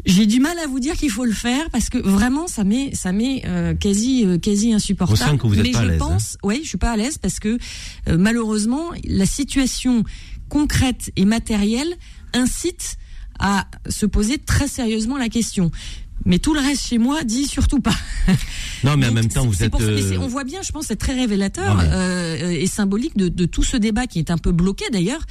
J'ai du mal à vous dire qu'il faut le faire parce que vraiment ça m'est ça m'est euh, quasi euh, quasi insupportable.
Vous êtes
Mais
pas à
je
hein.
pense, oui, je suis pas à l'aise parce que euh, malheureusement la situation concrète et matérielle incite à se poser très sérieusement la question. Mais tout le reste chez moi dit surtout pas.
Non, mais en même temps, vous êtes.
pour
euh,
on voit bien, je pense, c'est très révélateur
Non, mais-
euh, et symbolique de, de tout ce débat qui est un peu bloqué d'ailleurs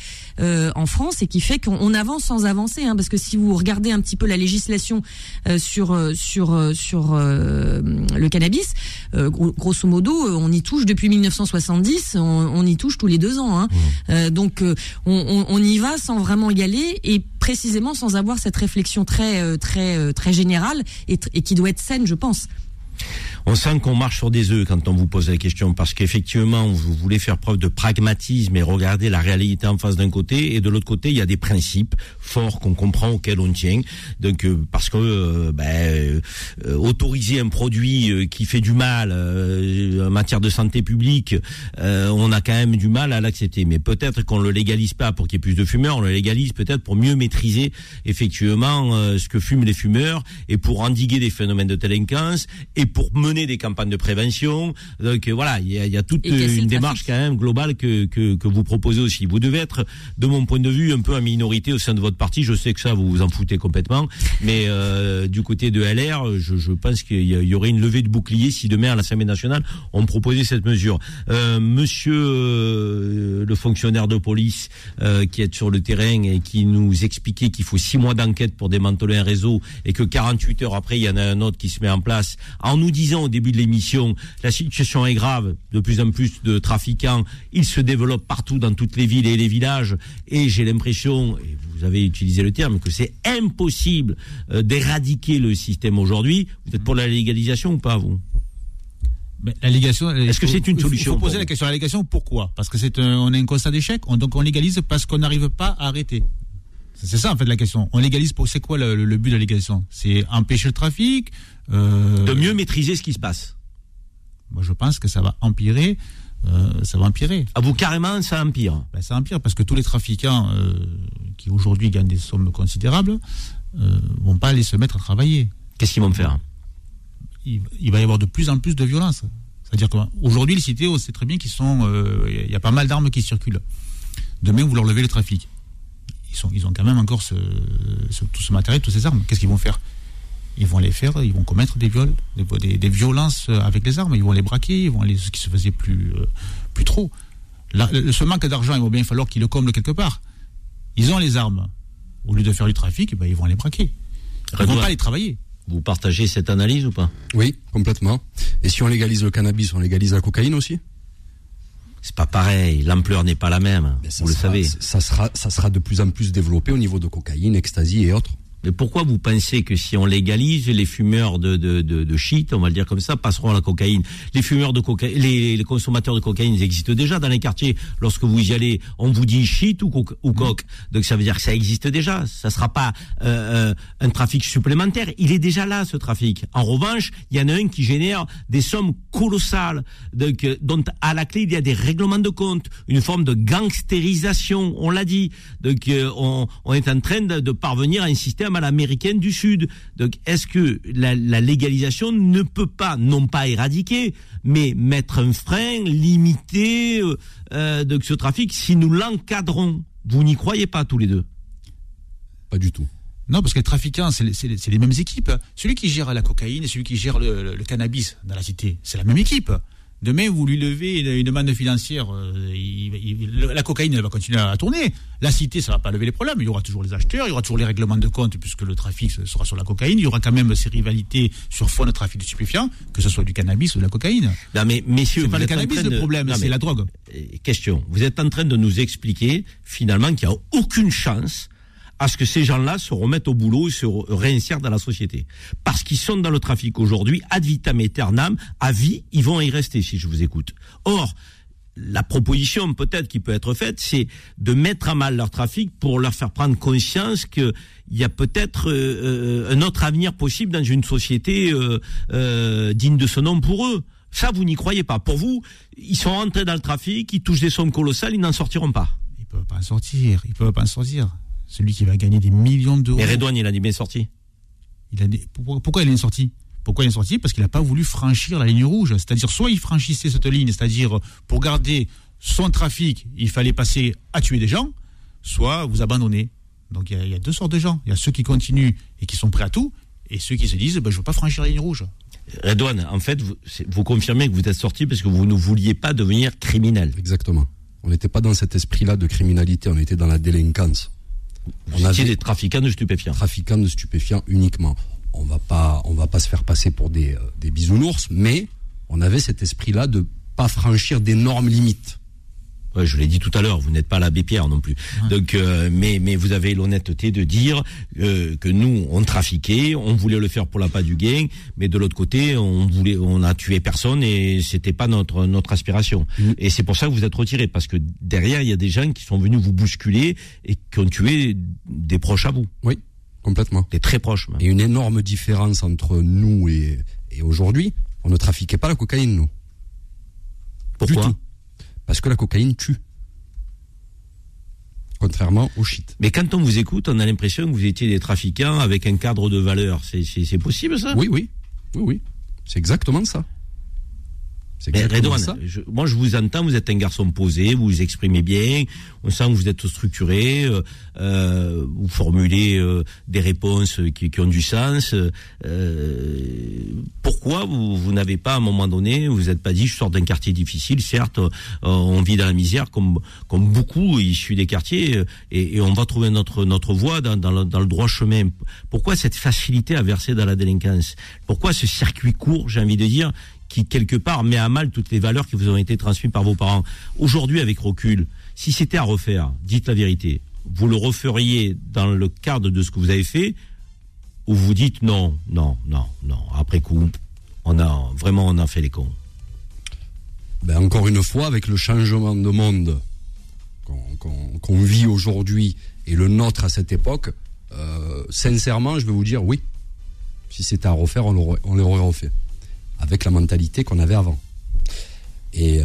euh, en France et qui fait qu'on on avance sans avancer. Hein, parce que si vous regardez un petit peu la législation euh, sur euh, sur sur le cannabis, euh, gros- grosso modo, on y touche depuis 1970. On, on y touche tous les deux ans. Hein. Euh, donc euh, on, on, on y va sans vraiment y aller et précisément sans avoir cette réflexion très très très générale et, qui doit être saine, je pense.
On sent qu'on marche sur des œufs quand on vous pose la question, parce qu'effectivement, vous voulez faire preuve de pragmatisme et regarder la réalité en face d'un côté, et de l'autre côté, il y a des principes forts qu'on comprend, auxquels on tient. Donc, euh, parce que euh, ben, euh, autoriser un produit euh, qui fait du mal euh, en matière de santé publique, on a quand même du mal à l'accepter. Mais peut-être qu'on le légalise pas pour qu'il y ait plus de fumeurs, on le légalise peut-être pour mieux maîtriser effectivement ce que fument les fumeurs et pour endiguer des phénomènes de délinquance et pour mener des campagnes de prévention. Donc euh, voilà, il y a, il y a toute une démarche quand même globale que, que, que vous proposez aussi. Vous devez être, de mon point de vue, un peu en minorité au sein de votre parti. Je sais que ça, vous vous en foutez complètement, mais euh, du côté de LR, je, je pense qu'il y, aurait une levée de bouclier si demain à l'Assemblée nationale on proposait cette mesure. Euh, monsieur euh, le fonctionnaire de police qui est sur le terrain et qui nous expliquait qu'il faut six mois d'enquête pour démanteler un réseau et que 48 heures après il y en a un autre qui se met en place en nous disant au début de l'émission la situation est grave de plus en plus de trafiquants ils se développent partout dans toutes les villes et les villages et j'ai l'impression et vous avez utilisé le terme que c'est impossible euh, d'éradiquer le système aujourd'hui vous êtes pour la légalisation ou pas vous?
Mais la légalisation.
Est-ce que c'est une solution
Il faut poser la question. La légalisation, pourquoi? Parce que c'est on a un constat d'échec. on- donc on légalise parce qu'on n'arrive pas à arrêter. C'est ça en fait la question. On légalise pour. C'est quoi le, le- le but de la légalisation? C'est empêcher le trafic. Euh,
de mieux maîtriser ce qui se passe
Moi, je pense que ça va empirer. euh, ça va empirer.
à vous carrément ça empire
Ben, ça empire parce que tous les trafiquants euh, qui aujourd'hui gagnent des sommes considérables euh, vont pas aller se mettre à travailler.
qu'est-ce qu'ils vont faire?
Il, il va y avoir de plus en plus de violence. C'est-à-dire qu'aujourd'hui, les cités, on sait très bien qu'ils sont. Il y a pas mal d'armes qui circulent. Demain, vous leur levez le trafic. Ils, sont, ils ont quand même encore ce, ce- tout ce matériel, toutes ces armes. Qu'est-ce qu'ils vont faire? Ils vont les faire, ils vont commettre des viols, des, des- des violences avec les armes. Ils vont les braquer, ils vont aller ce qui se faisait plus, euh, plus trop. Là, ce manque d'argent, il va bien falloir qu'ils le comblent quelque part. Ils ont les armes. Au lieu de faire du trafic, eh ben, ils vont les braquer. Ils vont
Redouane.
pas les travailler.
Vous partagez cette analyse ou pas?
Oui, complètement. Et si on légalise le cannabis, on légalise la cocaïne aussi?
C'est pas pareil, l'ampleur n'est pas la même,
ça
vous le savez.
Ça sera, ça sera de plus en plus développé au niveau de cocaïne, ecstasy et autres.
Pourquoi vous pensez que si on légalise, les fumeurs de, de, de, de shit, on va le dire comme ça, passeront à la cocaïne? Les fumeurs de cocaïne, les, les consommateurs de cocaïne, existent déjà dans les quartiers. Lorsque vous y allez, on vous dit shit ou, co- ou coke. Donc ça veut dire que ça existe déjà. Ça sera pas euh, euh, un trafic supplémentaire. Il est déjà là, ce trafic. En revanche, il y en a un qui génère des sommes colossales, donc, euh, dont à la clé, il y a des règlements de compte, une forme de gangstérisation, on l'a dit. Donc euh, on, on est en train de, de parvenir à un système l'américaine du Sud. Donc est-ce que la, légalisation ne peut pas, non pas éradiquer, mais mettre un frein, limiter euh, euh, donc ce trafic si nous l'encadrons? Vous n'y croyez pas tous les deux?
Pas du tout.
Non, parce que les trafiquants, c'est les, les- mêmes équipes. Celui qui gère la cocaïne et celui qui gère le cannabis dans la cité, c'est la même équipe. Demain, vous lui levez une, manne financière, euh, il- il- le- la cocaïne, elle va continuer à tourner. La cité, ça va pas lever les problèmes. Il y aura toujours les acheteurs, il y aura toujours les règlements de compte, puisque le trafic sera sur la cocaïne. Il y aura quand même ces rivalités sur fond de trafic de stupéfiants, que ce soit du cannabis ou de la cocaïne.
Non mais messieurs,
C'est pas le cannabis
train
le
de-
problème, c'est la drogue.
Euh, question. Vous êtes en train de nous expliquer finalement qu'il n'y a aucune chance à ce que ces gens-là se remettent au boulot et se re- réinsèrent dans la société. Parce qu'ils sont dans le trafic aujourd'hui, ad vitam aeternam, à vie, ils vont y rester si je vous écoute. Or, la proposition peut-être qui peut être faite, c'est de mettre à mal leur trafic pour leur faire prendre conscience qu'il y a peut-être euh, euh, un autre avenir possible dans une société euh, euh, digne de ce nom pour eux. Ça, vous n'y croyez pas. Pour vous, ils sont rentrés dans le trafic, ils touchent des sommes colossales, ils n'en sortiront pas.
Ils peuvent pas en sortir. Ils peuvent pas en sortir. Celui qui va gagner des millions d'euros.
Mais Redouane, il a dit bien sorti.
Il a des- pourquoi, pourquoi il est sorti? Pourquoi il est sorti? Parce qu'il n'a pas voulu franchir la ligne rouge. C'est-à-dire, soit il franchissait cette ligne, c'est-à-dire pour garder son trafic, il fallait passer à tuer des gens, soit vous abandonnez. Donc il y, a- il y a deux sortes de gens. Il y a ceux qui continuent et qui sont prêts à tout, et ceux qui se disent ben, je ne veux pas franchir la ligne rouge.
Redouane, en fait, vous, vous confirmez que vous êtes sorti parce que vous ne vouliez pas devenir criminel.
Exactement. On n'était pas dans cet esprit-là de criminalité, on était dans la délinquance.
Vous
On
étiez
avait-
des trafiquants de stupéfiants.
trafiquants de stupéfiants uniquement. On va pas, on va pas se faire passer pour des, euh, des bisounours, mais on avait cet esprit-là de pas franchir d'énormes limites.
Ouais, je l'ai dit tout à l'heure, vous n'êtes pas l'abbé Pierre non plus. Donc, euh, mais mais vous avez l'honnêteté de dire euh, que nous on trafiquait, on voulait le faire pour la pas du gain, mais de l'autre côté on voulait, on a tué personne et c'était pas notre notre aspiration. Et c'est pour ça que vous êtes retiré parce que derrière il y a des gens qui sont venus vous bousculer et qui ont tué des proches à vous,
Oui, complètement.
des très proches. même.
Et une énorme différence entre nous et, et aujourd'hui, on ne trafiquait pas la cocaïne, nous.
Pourquoi?
Parce que la cocaïne tue. Contrairement au shit.
Mais quand on vous écoute, on a l'impression que vous étiez des trafiquants avec un cadre de valeur. C'est possible ça?
Oui, oui. Oui, oui. C'est exactement ça. C'est
Mais Redouane,
ça.
je- moi je vous entends, vous êtes un garçon posé, vous vous exprimez bien, on sent que vous êtes structuré, euh, euh, vous formulez euh, des réponses qui, qui ont du sens. euh, pourquoi vous, vous n'avez pas à un moment donné, vous n'êtes pas dit, je sors d'un quartier difficile, certes, euh, on vit dans la misère comme comme beaucoup issus des quartiers, et, et on va trouver notre notre voie dans, dans, le, dans le droit chemin. Pourquoi cette facilité à verser dans la délinquance? Pourquoi ce circuit court, j'ai envie de dire, qui quelque part met à mal toutes les valeurs qui vous ont été transmises par vos parents. Aujourd'hui, avec recul, si c'était à refaire, dites la vérité, vous le referiez dans le cadre de ce que vous avez fait, ou vous dites non, non, non, non. Après coup, on a vraiment on a fait les cons.
Ben, encore une fois, avec le changement de monde qu'on vit aujourd'hui et le nôtre à cette époque, euh, sincèrement, je vais vous dire oui. Si c'était à refaire, on l'aurait refait. Avec la mentalité qu'on avait avant. Et, euh,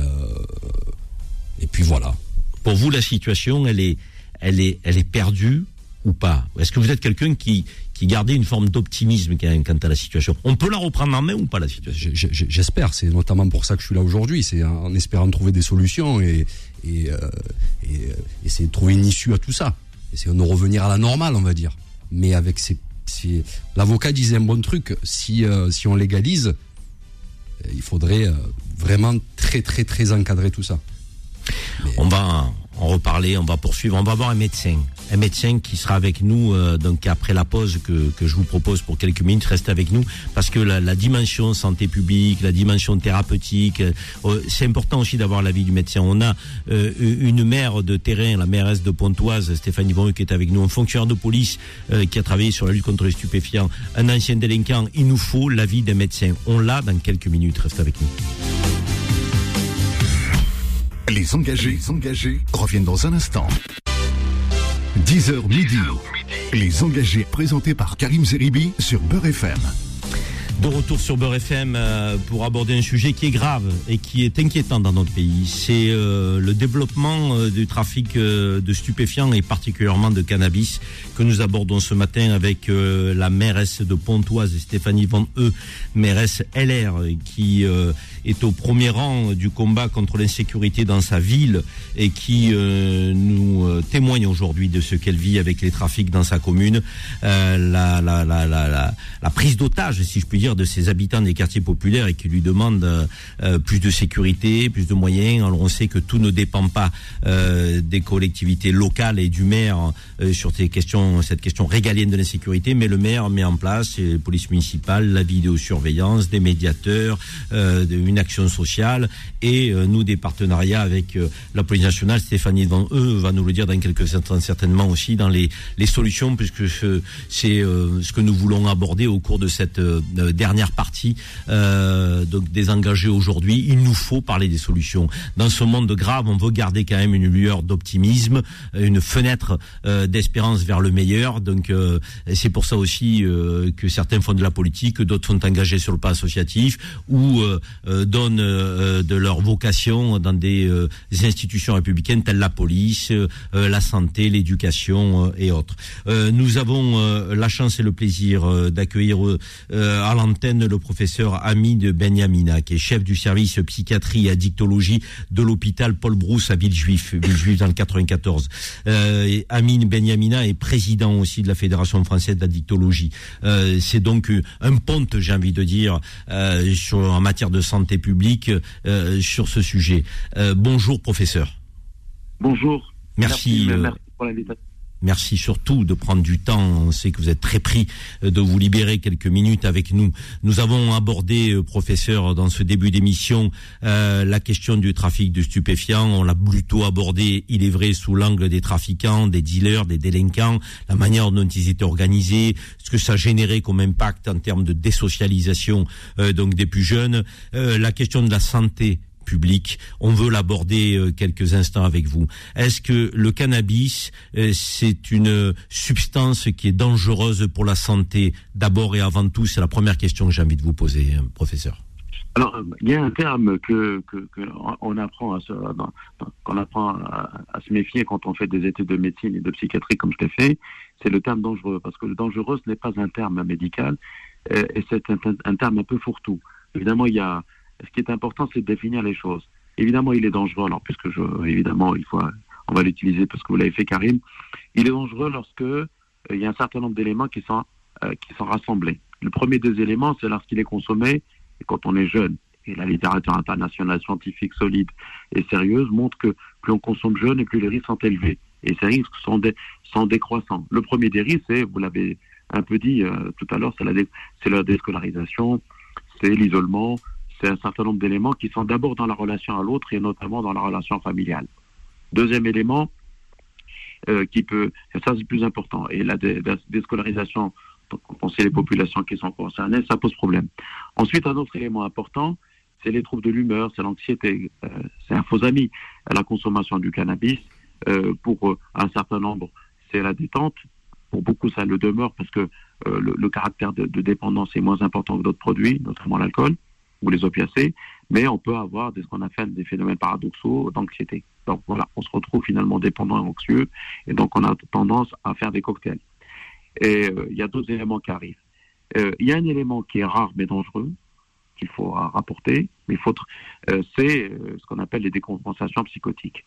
et puis voilà.
Pour vous, la situation, elle est, elle est, elle est perdue ou pas? Est-ce que vous êtes quelqu'un qui, qui gardait une forme d'optimisme quant à la situation? On peut la reprendre en main ou pas la situation?
J'espère, c'est notamment pour ça que je suis là aujourd'hui, c'est en espérant trouver des solutions et, et, euh, et, euh, essayer de trouver une issue à tout ça. Essayer de revenir à la normale, on va dire. Mais avec ces... ces- L'avocat disait un bon truc, si, euh, si on légalise, il faudrait euh, vraiment très très très encadrer tout ça.
On va, en reparler. On va poursuivre. On va voir un médecin, un médecin qui sera avec nous euh, donc après la pause que, que je vous propose pour quelques minutes. Restez avec nous parce que la, dimension santé publique, la dimension thérapeutique, euh, c'est important aussi d'avoir l'avis du médecin. On a euh, une maire de terrain, la mairesse de Pontoise, Stéphanie Von, qui est avec nous, un fonctionnaire de police euh, qui a travaillé sur la lutte contre les stupéfiants, un ancien délinquant. Il nous faut l'avis des médecins. On l'a dans quelques minutes. Restez avec nous.
Les engagés, les engagés reviennent dans un instant. 10h midi. Les engagés présentés par Karim Zeribi sur Beurre FM.
De retour sur Beurre FM euh, pour aborder un sujet qui est grave et qui est inquiétant dans notre pays. C'est euh, le développement euh, du trafic de stupéfiants et particulièrement de cannabis que nous abordons ce matin avec la mairesse de Pontoise, Stéphanie Van E, mairesse LR, qui est au premier rang du combat contre l'insécurité dans sa ville et qui euh, nous euh, témoigne aujourd'hui de ce qu'elle vit avec les trafics dans sa commune, Euh, la, la, la, la, prise d'otage, si je puis dire, de ses habitants des quartiers populaires et qui lui demandent euh, euh, plus de sécurité, plus de moyens. Alors on sait que tout ne dépend pas euh, des collectivités locales et du maire sur ces questions, cette question régalienne de l'insécurité, mais le maire met en place euh, police municipale, la vidéosurveillance, des médiateurs, de- une action sociale et euh, nous des partenariats avec euh, la police nationale. Stéphanie Van eux va nous le dire dans quelques instants certainement aussi dans les, les solutions puisque ce- c'est euh, ce que nous voulons aborder au cours de cette dernière partie euh, donc des engagés aujourd'hui. Il nous faut parler des solutions. Dans ce monde grave, on veut garder quand même une lueur d'optimisme, une fenêtre euh, d'espérance vers le meilleur. Donc euh, c'est pour ça aussi que certains font de la politique, d'autres sont engagés sur le pas associatif ou donnent euh, de leur vocation dans des euh, institutions républicaines telles la police, euh, la santé, l'éducation euh, et autres. Euh, nous avons euh, la chance et le plaisir euh, d'accueillir euh, euh, à l'antenne le professeur Hamid Benyamina, qui est chef du service psychiatrie et addictologie de l'hôpital Paul Brousse à Villejuif, Villejuif dans le 94. Euh, Amine Benyamina est président aussi de la Fédération française d'addictologie. Euh, c'est donc euh, un ponte, j'ai envie de dire, euh, sur, en matière de santé publique euh, sur ce sujet. Euh, bonjour professeur.
Bonjour.
Merci.
Merci,
euh,
merci pour l'invitation.
Merci surtout de prendre du temps. On sait que vous êtes très pris euh, de vous libérer quelques minutes avec nous. Nous avons abordé, euh, professeur, dans ce début d'émission, euh, la question du trafic de stupéfiants. On l'a plutôt abordé, il est vrai, sous l'angle des trafiquants, des dealers, des délinquants, la manière dont ils étaient organisés, ce que ça générait comme impact en termes de désocialisation donc des plus jeunes, la question de la santé On veut l'aborder euh, quelques instants avec vous. Est-ce que le cannabis, euh, c'est une substance qui est dangereuse pour la santé D'abord et avant tout, c'est la première question que j'ai envie de vous poser, euh, professeur.
Alors, il y a un terme que, que, que on apprend qu'on apprend à, se méfier quand on fait des études de médecine et de psychiatrie comme je l'ai fait, c'est le terme dangereux. Parce que le dangereux, ce n'est pas un terme médical, et c'est un, un terme un peu fourre-tout. Évidemment, il y a, ce qui est important, c'est de définir les choses. Évidemment, il est dangereux, alors, puisque évidemment, il faut, on va l'utiliser parce que vous l'avez fait, Karim. Il est dangereux lorsque euh, il y a un certain nombre d'éléments qui sont, euh, qui sont rassemblés. Le premier des éléments, c'est lorsqu'il est consommé et quand on est jeune. Et la littérature internationale scientifique solide et sérieuse montre que plus on consomme jeune et plus les risques sont élevés. Et ces risques sont, dé- sont décroissants. Le premier des risques, c'est, vous l'avez un peu dit euh, tout à l'heure, c'est la, dé- la déscolarisation, c'est l'isolement, c'est un certain nombre d'éléments qui sont d'abord dans la relation à l'autre et notamment dans la relation familiale. Deuxième élément, euh, qui peut, ça c'est plus important, et la, dé- la déscolarisation, on sait les populations qui sont concernées, ça pose problème. Ensuite, un autre élément important, c'est les troubles de l'humeur, c'est l'anxiété, euh, c'est un faux ami. La consommation du cannabis, euh, pour un certain nombre, c'est la détente. Pour beaucoup, ça le demeure parce que le, caractère de dépendance est moins important que d'autres produits, notamment l'alcool ou les opiacés. Mais on peut avoir des, ce qu'on appelle des phénomènes paradoxaux d'anxiété. Donc voilà, on se retrouve finalement dépendant et anxieux, et donc on a tendance à faire des cocktails. Et euh, il y a d'autres éléments qui arrivent. Euh, Il y a un élément qui est rare mais dangereux, qu'il faut rapporter, mais euh, c'est ce qu'on appelle les décompensations psychotiques.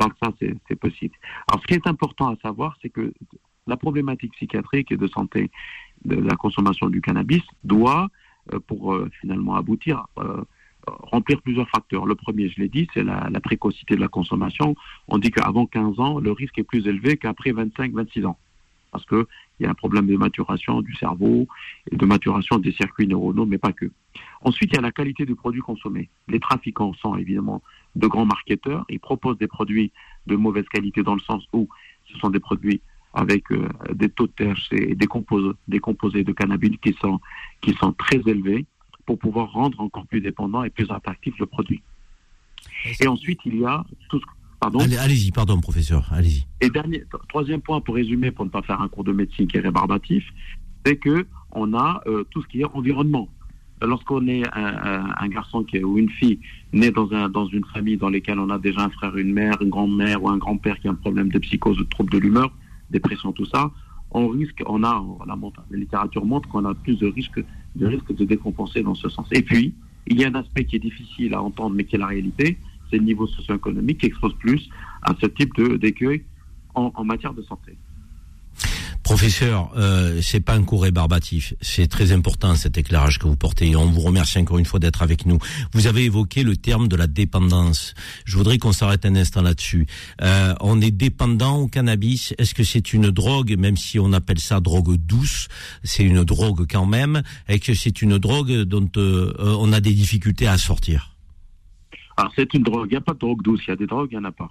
Donc ça, c'est possible. Alors ce qui est important à savoir, c'est que la problématique psychiatrique et de santé de la consommation du cannabis doit, pour euh, finalement aboutir euh, remplir plusieurs facteurs. Le premier, je l'ai dit, c'est la, la, précocité de la consommation. On dit qu'avant 15 ans, le risque est plus élevé qu'après 25-26 ans. Parce qu'il y a un problème de maturation du cerveau et de maturation des circuits neuronaux, mais pas que. Ensuite, il y a la qualité du produit consommé. Les trafiquants sont évidemment de grands marketeurs. Ils proposent des produits de mauvaise qualité dans le sens où ce sont des produits avec euh, des taux de THC et des composés, des composés de cannabis qui sont, qui sont très élevés pour pouvoir rendre encore plus dépendant et plus attractif le produit. Et ensuite, il y a tout ce
Pardon Allez-y, pardon, professeur, allez-y.
Et dernier, troisième point pour résumer, pour ne pas faire un cours de médecine qui est rébarbatif, c'est que on a euh, tout ce qui est environnement. Lorsqu'on est un, un, garçon qui est, ou une fille née dans, un, dans une famille dans laquelle on a déjà un frère, une mère, une grand-mère ou un grand-père qui a un problème de psychose ou de trouble de l'humeur, dépression, tout ça, on risque, on a, la, la littérature montre qu'on a plus de risques de, risque de décompenser dans ce sens. Et puis, il y a un aspect qui est difficile à entendre, mais qui est la réalité, c'est le niveau socio-économique qui expose plus à ce type d'écueil en matière de santé.
Professeur, euh, c'est pas un cours rébarbatif. C'est très important cet éclairage que vous portez. On vous remercie encore une fois d'être avec nous. Vous avez évoqué le terme de la dépendance. Je voudrais qu'on s'arrête un instant là-dessus. Euh, on est dépendant au cannabis. Est-ce que c'est une drogue, même si on appelle ça drogue douce, c'est une drogue quand même, et que c'est une drogue dont euh, on a des difficultés à sortir?
Alors c'est une drogue. Il n'y a pas de drogue douce. Il y a des drogues, il n'y en a pas.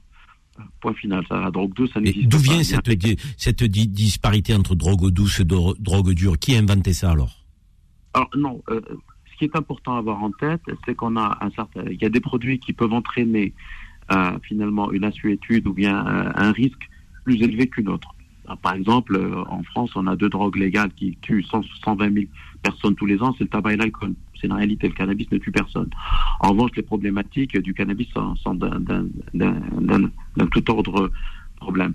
Point final. Ça, la drogue douce, ça n'existe
pas. D'où vient cette, cette disparité entre drogue douce et drogue dure? Qui a inventé ça alors?
Alors non. Euh, ce qui est important à avoir en tête, c'est qu'on a un certain. Il y a des produits qui peuvent entraîner euh, finalement une assuétude ou bien euh, un risque plus élevé qu'une autre. par exemple, en France, on a deux drogues légales qui tuent 120 000 personnes tous les ans, c'est le tabac et l'alcool c'est une réalité. Le cannabis ne tue personne. En revanche, les problématiques du cannabis sont, d'un tout ordre problème.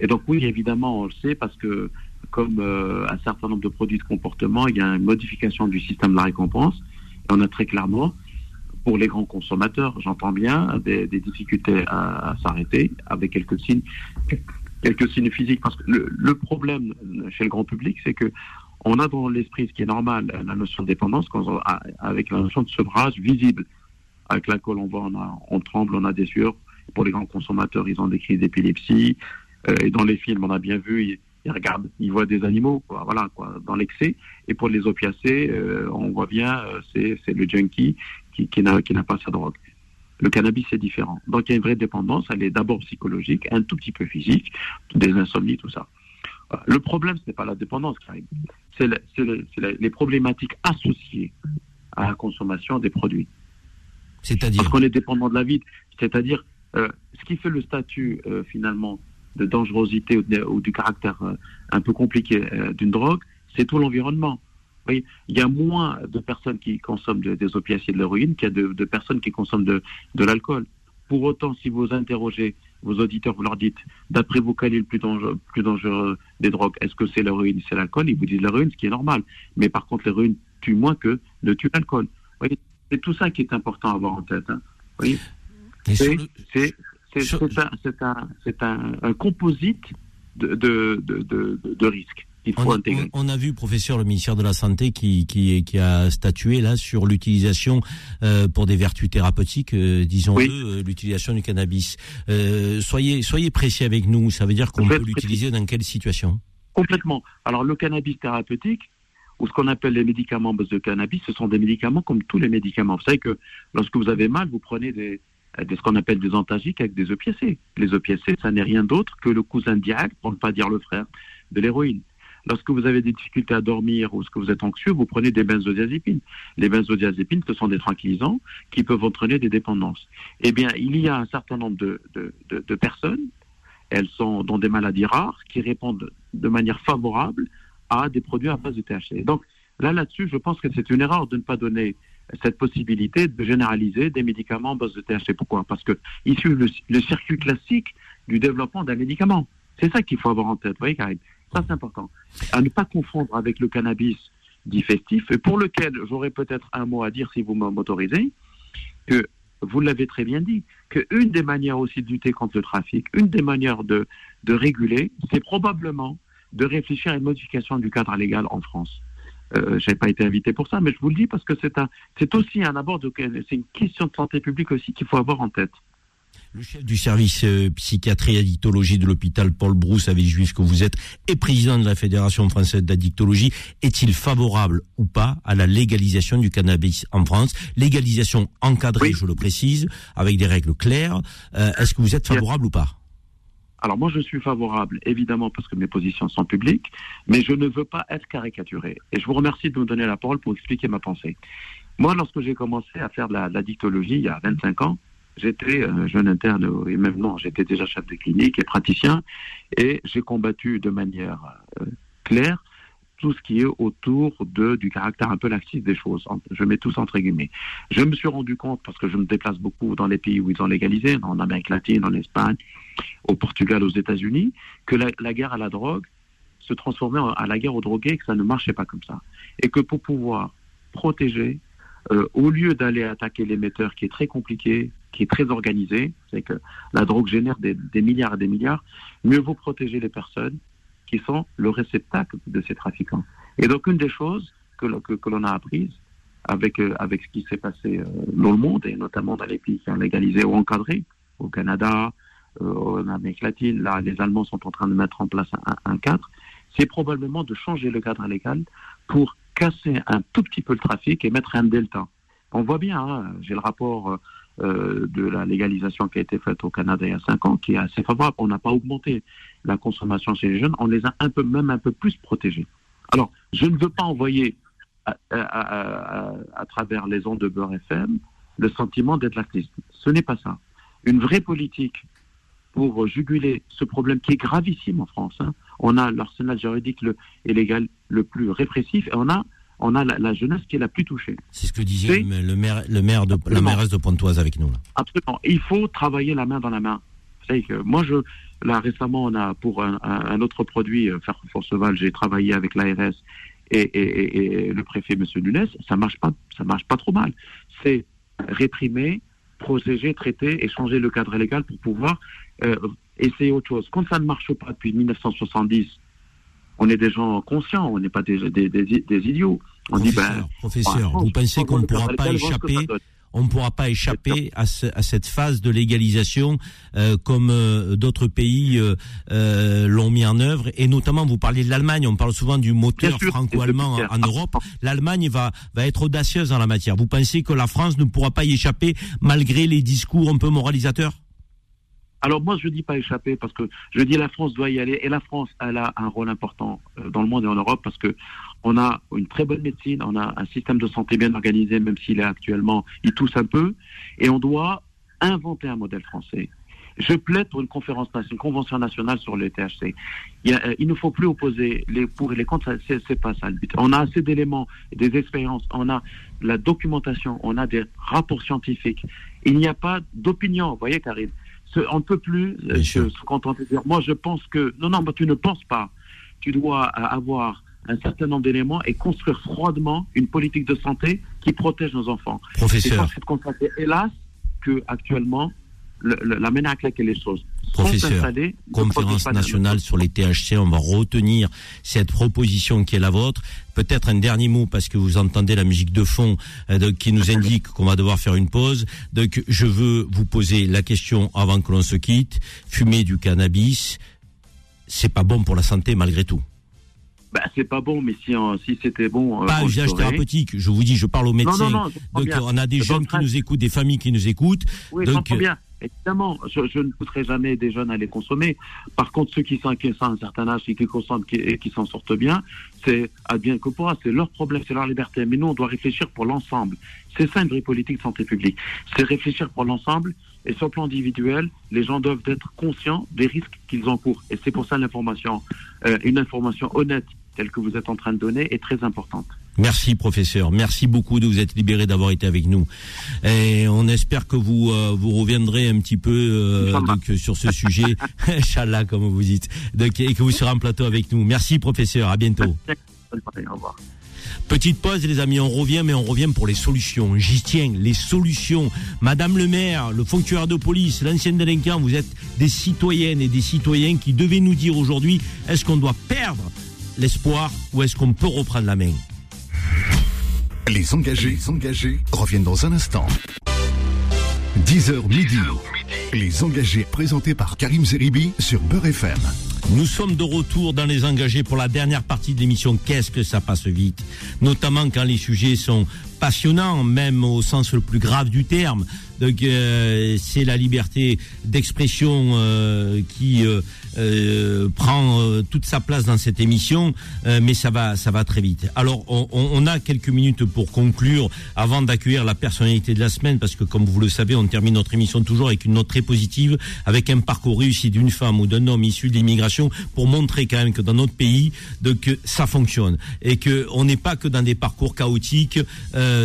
Et donc oui, évidemment, on le sait parce que comme euh, un certain nombre de produits de comportement, il y a une modification du système de la récompense. Et on a très clairement, pour les grands consommateurs, j'entends bien, des, difficultés à, s'arrêter avec quelques signes, quelques signes physiques. Parce que le, le problème chez le grand public, c'est que on a dans l'esprit, ce qui est normal, la notion de dépendance, avec la notion de sevrage visible. Avec l'alcool, on voit, on, tremble, on a des sueurs. Pour les grands consommateurs, ils ont des crises d'épilepsie. Euh, et dans les films, on a bien vu, ils, regardent, ils voient des animaux, voilà, quoi, dans l'excès. Et pour les opiacés, euh, on voit bien, euh, c'est le junkie qui, qui n'a pas sa drogue. Le cannabis, c'est différent. Donc, il y a une vraie dépendance. Elle est d'abord psychologique, un tout petit peu physique, des insomnies, tout ça. Le problème, ce n'est pas la dépendance, c'est les problématiques associées à la consommation des produits.
C'est-à-dire
Parce qu'on est dépendant de la vie. C'est-à-dire, euh, ce qui fait le statut, euh, finalement, de dangerosité ou, du caractère euh, un peu compliqué d'une drogue, c'est tout l'environnement. Il y a moins de personnes qui consomment des opiacés et de l'héroïne qu'il y a de, personnes qui consomment de, de l'alcool. Pour autant, si vous interrogez vos auditeurs, vous leur dites, d'après vous, quel est le plus dangereux, plus dangereux des drogues? Est-ce que c'est l'héroïne, c'est l'alcool? Ils vous disent l'héroïne, ce qui est normal. Mais par contre, l'héroïne tue moins que ne tue l'alcool. C'est tout ça qui est important à avoir en tête. Hein. C'est un, un, un, composite de, de, de, de risques
on, a vu, professeur, le ministère de la Santé qui, qui, qui a statué là sur l'utilisation euh, pour des vertus thérapeutiques, euh, disons-le, euh, l'utilisation du cannabis. soyez, soyez précis avec nous. Ça veut dire qu'on peut l'utiliser dans quelle situation?
Complètement. Alors le cannabis thérapeutique, ou ce qu'on appelle les médicaments base de cannabis, ce sont des médicaments comme tous les médicaments. Vous savez que lorsque vous avez mal, vous prenez des, des ce qu'on appelle des antagiques avec des opiacés. Les opiacés, ça n'est rien d'autre que le cousin diacre, pour ne pas dire le frère, de l'héroïne. Lorsque vous avez des difficultés à dormir ou que vous êtes anxieux, vous prenez des benzodiazépines. Les benzodiazépines, ce sont des tranquillisants qui peuvent entraîner des dépendances. Eh bien, il y a un certain nombre de, personnes, elles sont dans des maladies rares, qui répondent de manière favorable à des produits à base de THC. Donc, là, là-dessus, je pense que c'est une erreur de ne pas donner cette possibilité de généraliser des médicaments à base de THC. Pourquoi? Parce que issu le, le circuit classique du développement d'un médicament. C'est ça qu'il faut avoir en tête, vous voyez, ça, c'est important. À ne pas confondre avec le cannabis dit festif, et pour lequel j'aurais peut-être un mot à dire si vous m'autorisez, que vous l'avez très bien dit, qu'une des manières aussi de lutter contre le trafic, une des manières de, de réguler, c'est probablement de réfléchir à une modification du cadre légal en France. euh, j'ai pas été invité pour ça, mais je vous le dis parce que c'est un, c'est aussi un abord c'est une question de santé publique aussi qu'il faut avoir en tête.
Le chef du service euh, psychiatrie et addictologie de l'hôpital Paul Brousse, avec juif que vous êtes, et président de la Fédération française d'addictologie, est-il favorable ou pas à la légalisation du cannabis en France? Légalisation encadrée,
Oui.
je le précise, avec des règles claires. Euh, Est-ce que vous êtes favorable ou pas?
Alors moi, je suis favorable, évidemment, parce que mes positions sont publiques, mais je ne veux pas être caricaturé. Et je vous remercie de me donner la parole pour expliquer ma pensée. Moi, lorsque j'ai commencé à faire de la, de la dictologie il y a 25 ans, j'étais euh, jeune interne, et même non, j'étais déjà chef de clinique et praticien, et j'ai combattu de manière euh, claire tout ce qui est autour de, du caractère un peu laxiste des choses. Je mets tout ça entre guillemets. Je me suis rendu compte, parce que je me déplace beaucoup dans les pays où ils ont légalisé, en Amérique latine, en Espagne, au Portugal, aux États-Unis, que la, guerre à la drogue se transformait à la guerre aux drogués que ça ne marchait pas comme ça. Et que pour pouvoir protéger, euh, au lieu d'aller attaquer l'émetteur qui est très compliqué, qui est très organisé, c'est que la drogue génère des, milliards et des milliards, mieux vaut protéger les personnes qui sont le réceptacle de ces trafiquants. Et donc une des choses que, que, l'on a apprises avec, euh, avec ce qui s'est passé euh, dans le monde, et notamment dans les pays qui ont légalisé ou encadré, au Canada, euh, en Amérique latine, là les Allemands sont en train de mettre en place un, un cadre, c'est probablement de changer le cadre légal pour casser un tout petit peu le trafic et mettre un delta. On voit bien, hein, j'ai le rapport euh, de la légalisation qui a été faite au Canada il y a cinq ans, qui est assez favorable. On n'a pas augmenté la consommation chez les jeunes, on les a un peu, même un peu plus protégés. Alors, je ne veux pas envoyer à, travers les ondes de Beurre FM le sentiment d'être laxiste. Ce n'est pas ça. Une vraie politique pour juguler ce problème qui est gravissime en France. hein. On a l'arsenal juridique le, et légal le plus répressif et on a, on a la, la jeunesse qui est la plus touchée.
C'est ce que disait le, maire, le maire de, la
Absolument.
mairesse de Pontoise avec nous. Là.
Absolument. Il faut travailler la main dans la main. Vous savez que moi, je, là, récemment, on a, pour un, autre produit, euh, Faire Forceval, j'ai travaillé avec l'ARS et, et- et- et le préfet, Monsieur Nunes. Ça marche pas, ça marche pas trop mal. C'est réprimer, protéger, traiter et changer le cadre légal pour pouvoir euh, essayer autre chose. Quand ça ne marche pas depuis 1970, on est des gens conscients, on n'est pas des, des, des, des idiots. On dit, ben,
Professeur,
voilà,
vous pensez
on
qu'on ne pourra pas échapper on ne pourra pas échapper à, ce- à cette phase de légalisation euh, comme euh, d'autres pays euh, l'ont mis en œuvre. Et notamment vous parliez de l'Allemagne. On parle souvent du moteur franco-allemand en Europe. l'Allemagne va va être audacieuse en la matière. Vous pensez que la France ne pourra pas y échapper malgré les discours un peu moralisateurs?
Alors moi, je dis pas échapper parce que je dis la France doit y aller et la France, elle a un rôle important euh, dans le monde et en Europe parce que on a une très bonne médecine, on a un système de santé bien organisé, même s'il est actuellement, il tousse un peu, et on doit inventer un modèle français. Je plaide pour une conférence une convention nationale sur le THC. Euh, il ne faut plus opposer les pour et les contre, c'est pas ça le but. On a assez d'éléments, des expériences, on a la documentation, on a des rapports scientifiques. Il n'y a pas d'opinion, vous voyez, Karine. Ce- on ne peut plus euh, se, se contenter de dire, moi je pense que, non, non, tu ne penses pas. Tu dois euh, avoir un certain nombre d'éléments et construire froidement une politique de santé qui protège nos enfants. Et
professeur
de constater, hélas, que actuellement, le- le- la manière avec les choses
Professeur, conférence nationale sur les THC, on va retenir cette proposition qui est la vôtre. Peut-être un dernier mot parce que vous entendez la musique de fond euh, de- qui nous indique qu'on va devoir faire une pause. Donc je veux vous poser la question avant que l'on se quitte. Fumer du cannabis, c'est pas bon pour la santé malgré tout.
Bah, c'est pas bon, mais si, si c'était bon, euh,
Pas usage thérapeutique. Je vous dis, je parle aux médecins.
non,
Donc
bien.
on a des
Je
jeunes qui nous écoutent, des familles qui nous écoutent.
Oui,
Donc,
bien. Évidemment, je, ne pousserai jamais des jeunes à les consommer. Par contre, ceux qui sont qui sont à un certain âge et qui consomment et qui s'en sortent bien, c'est advient que pourra, c'est leur problème, c'est leur liberté. Mais nous, on doit réfléchir pour l'ensemble. C'est ça une vraie politique de santé publique. C'est réfléchir pour l'ensemble. Et sur le plan individuel, les gens doivent être conscients des risques qu'ils encourent. Et c'est pour ça l'information, euh, une information honnête telle que vous êtes en train de donner est très importante.
Merci professeur, merci beaucoup de vous être libéré d'avoir été avec nous. Et on espère que vous euh, vous reviendrez un petit peu euh, donc, sur ce sujet, Inch'Allah comme vous dites, donc, et que vous serez en plateau avec nous. Merci professeur, à bientôt.
Au revoir.
Petite pause les amis, on revient mais on revient pour les solutions. J'y tiens, les solutions. Madame le maire, le fonctionnaire de police, l'ancien délinquant, vous êtes des citoyennes et des citoyens qui devaient nous dire aujourd'hui est-ce qu'on doit perdre l'espoir ou est-ce qu'on peut reprendre la main?
Les engagés, les engagés reviennent dans un instant. 10h midi. Les engagés présentés par Karim Zeribi sur Beurre FM.
Nous sommes de retour dans les engagés pour la dernière partie de l'émission. Qu'est-ce que ça passe vite? Notamment quand les sujets sont passionnants, même au sens le plus grave du terme. Donc euh, c'est la liberté d'expression euh, qui euh, euh, prend euh, toute sa place dans cette émission, euh, mais ça va, ça va très vite. Alors on, on- a quelques minutes pour conclure avant d'accueillir la personnalité de la semaine, parce que comme vous le savez, on termine notre émission toujours avec une note très positive, avec un parcours réussi d'une femme ou d'un homme issu de l'immigration, pour montrer quand même que dans notre pays, que ça fonctionne et que on n'est pas que dans des parcours chaotiques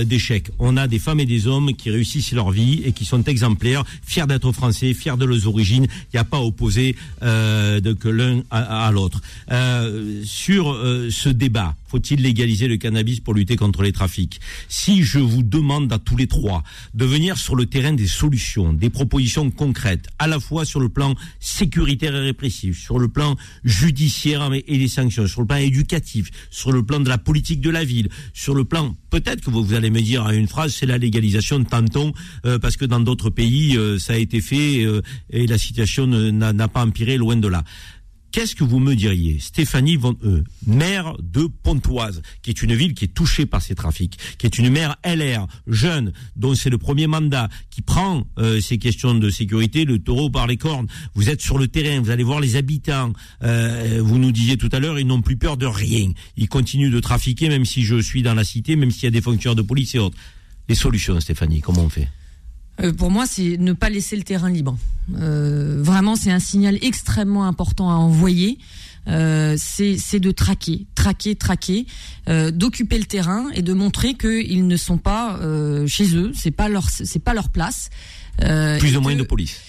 d'échecs. On a des femmes et des hommes qui réussissent leur vie et qui sont exemplaires, fiers d'être français, fiers de leurs origines. Il n'y a pas à opposer euh, que l'un à, à l'autre. Euh, sur euh, ce débat, faut-il légaliser le cannabis pour lutter contre les trafics? Si je vous demande à tous les trois de venir sur le terrain des solutions, des propositions concrètes, à la fois sur le plan sécuritaire et répressif, sur le plan judiciaire et les sanctions, sur le plan éducatif, sur le plan de la politique de la ville, sur le plan, peut-être que vous, allez me dire à une phrase, c'est la légalisation de tantôt, euh, parce que dans d'autres pays, euh, ça a été fait euh, et la situation n'a pas empiré loin de là. Qu'est-ce que vous me diriez, Stéphanie Von E, maire de Pontoise, qui est une ville qui est touchée par ces trafics, qui est une maire LR, jeune, dont c'est le premier mandat, qui prend euh, ces questions de sécurité, le taureau par les cornes. Vous êtes sur le terrain, vous allez voir les habitants. Euh, vous nous disiez tout à l'heure, ils n'ont plus peur de rien. Ils continuent de trafiquer, même si je suis dans la cité, même s'il y a des fonctionnaires de police et autres. Les solutions, Stéphanie, comment on fait?
Euh, pour moi, c'est ne pas laisser le terrain libre. Euh, vraiment, c'est un signal extrêmement important à envoyer. Euh, c'est de traquer, traquer, traquer, euh, d'occuper le terrain et de montrer qu'ils ne sont pas euh, chez eux, c'est pas leur c'est pas leur place. Euh,
Plus moyens
que-
de police.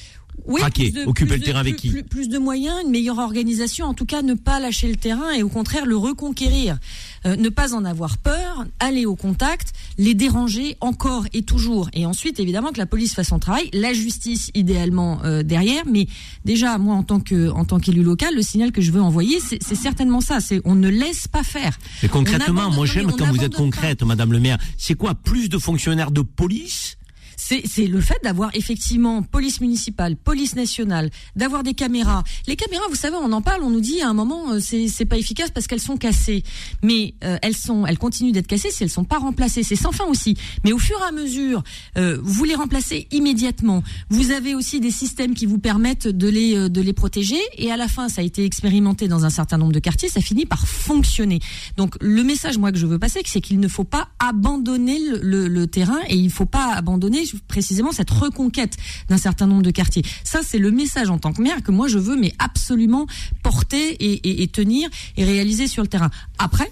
Oui,
Traquer,
de-
occuper le
de-
terrain avec qui
plus, plus de moyens, une meilleure organisation, en tout cas ne pas lâcher le terrain et au contraire le reconquérir. Euh, ne pas en avoir peur, aller au contact, les déranger encore et toujours. Et ensuite, évidemment, que la police fasse son travail, la justice idéalement euh, derrière. Mais déjà, moi, en tant que en tant qu'élu local, le signal que je veux envoyer, c'est certainement ça. C'est on ne laisse pas faire.
Mais concrètement, moi j'aime quand vous êtes
pas.
concrète, Madame le maire. C'est quoi Plus de fonctionnaires de police
C'est le fait d'avoir effectivement police municipale, police nationale, d'avoir des caméras. Les caméras, vous savez, on en parle, on nous dit à un moment euh, c'est pas efficace parce qu'elles sont cassées. Mais euh, elles sont, elles continuent d'être cassées si elles sont pas remplacées. C'est sans fin aussi. Mais au fur et à mesure, euh, vous les remplacez immédiatement. Vous avez aussi des systèmes qui vous permettent de les euh, de les protéger. Et à la fin, ça a été expérimenté dans un certain nombre de quartiers, ça finit par fonctionner. Donc le message moi que je veux passer, c'est qu'il ne faut pas abandonner le, le- le terrain et il ne faut pas abandonner précisément cette reconquête d'un certain nombre de quartiers. Ça, c'est le message en tant que maire que moi je veux mais absolument porter et, tenir et réaliser sur le terrain. Après,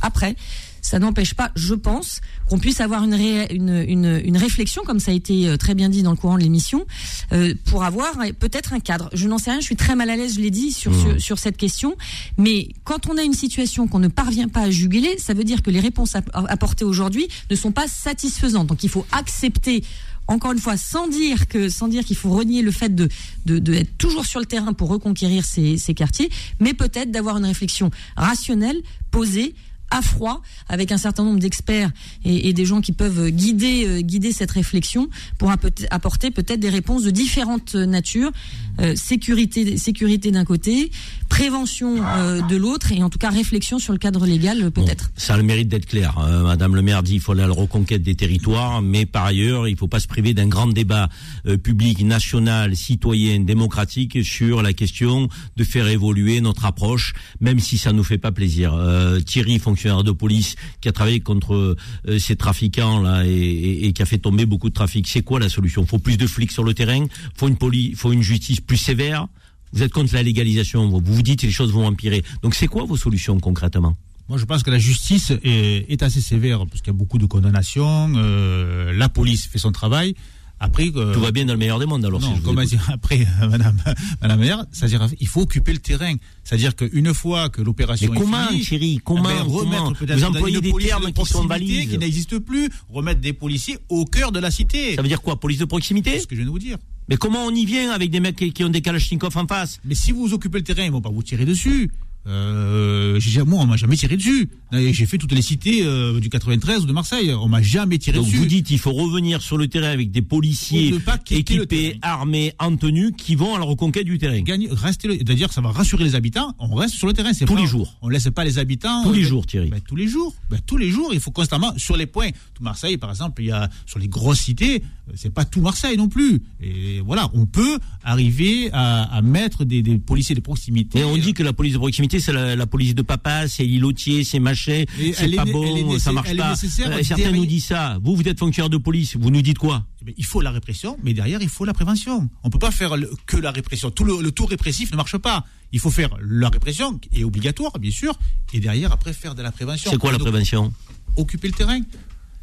après. Ça n'empêche pas, je pense, qu'on puisse avoir une, ré- une, une, une réflexion, comme ça a été euh, très bien dit dans le courant de l'émission, euh, pour avoir euh, peut-être un cadre. Je n'en sais rien, je suis très mal à l'aise, je l'ai dit, sur, sur, sur cette question. Mais quand on a une situation qu'on ne parvient pas à juguler, ça veut dire que les réponses app- apportées aujourd'hui ne sont pas satisfaisantes. Donc il faut accepter encore une fois, sans dire que, sans dire qu'il faut renier le fait de, de, de être toujours sur le terrain pour reconquérir ces, ces quartiers, mais peut-être d'avoir une réflexion rationnelle, posée, à froid, avec un certain nombre d'experts et, des gens qui peuvent guider, euh, guider cette réflexion pour apporter peut-être des réponses de différentes natures, euh, sécurité, sécurité d'un côté, prévention euh, de l'autre, et en tout cas réflexion sur le cadre légal euh, peut-être.
Bon, ça a le mérite d'être clair. Euh, Madame le maire dit qu'il faut aller à la reconquête des territoires, mais par ailleurs, il ne faut pas se priver d'un grand débat euh, public, national, citoyen, démocratique sur la question de faire évoluer notre approche, même si ça nous fait pas plaisir. Euh, Thierry, fonctionnaire de police, qui a travaillé contre euh, ces trafiquants là et, et- et qui a fait tomber beaucoup de trafic, c'est quoi la solution? Faut plus de flics sur le terrain? Faut une poli, faut une justice plus sévère vous êtes contre la légalisation, vous vous dites que les choses vont empirer. Donc c'est quoi vos solutions concrètement?
Moi, je pense que la justice est, est assez sévère parce qu'il y a beaucoup de condamnations. euh, la police fait son travail. Après, euh,
Tout va bien dans le meilleur des mondes alors. si
non,
je vous
comment dire après, euh, Madame, Madame maire, c'est-à-dire il faut occuper le terrain. C'est-à-dire qu'une fois que l'opération est
comment,
finie,
Comment,
eh ben, remettre
comment Vous employez des termes
de
qui sont
proximité
valises.
qui n'existent plus, remettre des policiers au cœur de la cité.
Ça veut dire quoi Police de proximité?
C'est ce que je viens de vous dire.
Mais comment on y vient avec des mecs qui ont des kalachnikovs en face?
Mais si vous occupez le terrain, ils vont pas vous tirer dessus. Euh, j'ai- moi, on m'a jamais tiré dessus. J'ai fait toutes les cités euh, du 93 ou de Marseille. On m'a jamais tiré
Donc
dessus.
vous dites il faut revenir sur le terrain avec des policiers
pas
équipés, armés, en tenue, qui vont à la reconquête du terrain.
Le- c'est-à-dire que ça va rassurer les habitants. On reste sur le terrain. c'est
Tous
pas-
les jours.
On laisse pas les habitants.
Tous les jours, Thierry.
ben, tous les jours. Ben, tous les jours. Il faut constamment sur les points. Tout Marseille, par exemple, il y a sur les grosses cités. euh, C'est pas tout Marseille non plus. Et voilà, on peut arriver à, à mettre des, des policiers de proximité.
Mais on dit que la police de proximité, c'est la, la police de papa, c'est l'îlotier, c'est machin,
Et
c'est
est
pas bon, ça marche pas. Euh, certains
derrière-
nous disent ça. Vous, vous êtes fonctionnaire de police, vous nous dites quoi?
Eh ben, il faut la répression, mais derrière, il faut la prévention. On peut pas faire que la répression. Tout le, le tout répressif ne marche pas. Il faut faire la répression, qui est obligatoire, bien sûr, et derrière, après, faire de la prévention.
C'est quoi la
Donc,
prévention?
Occuper le terrain.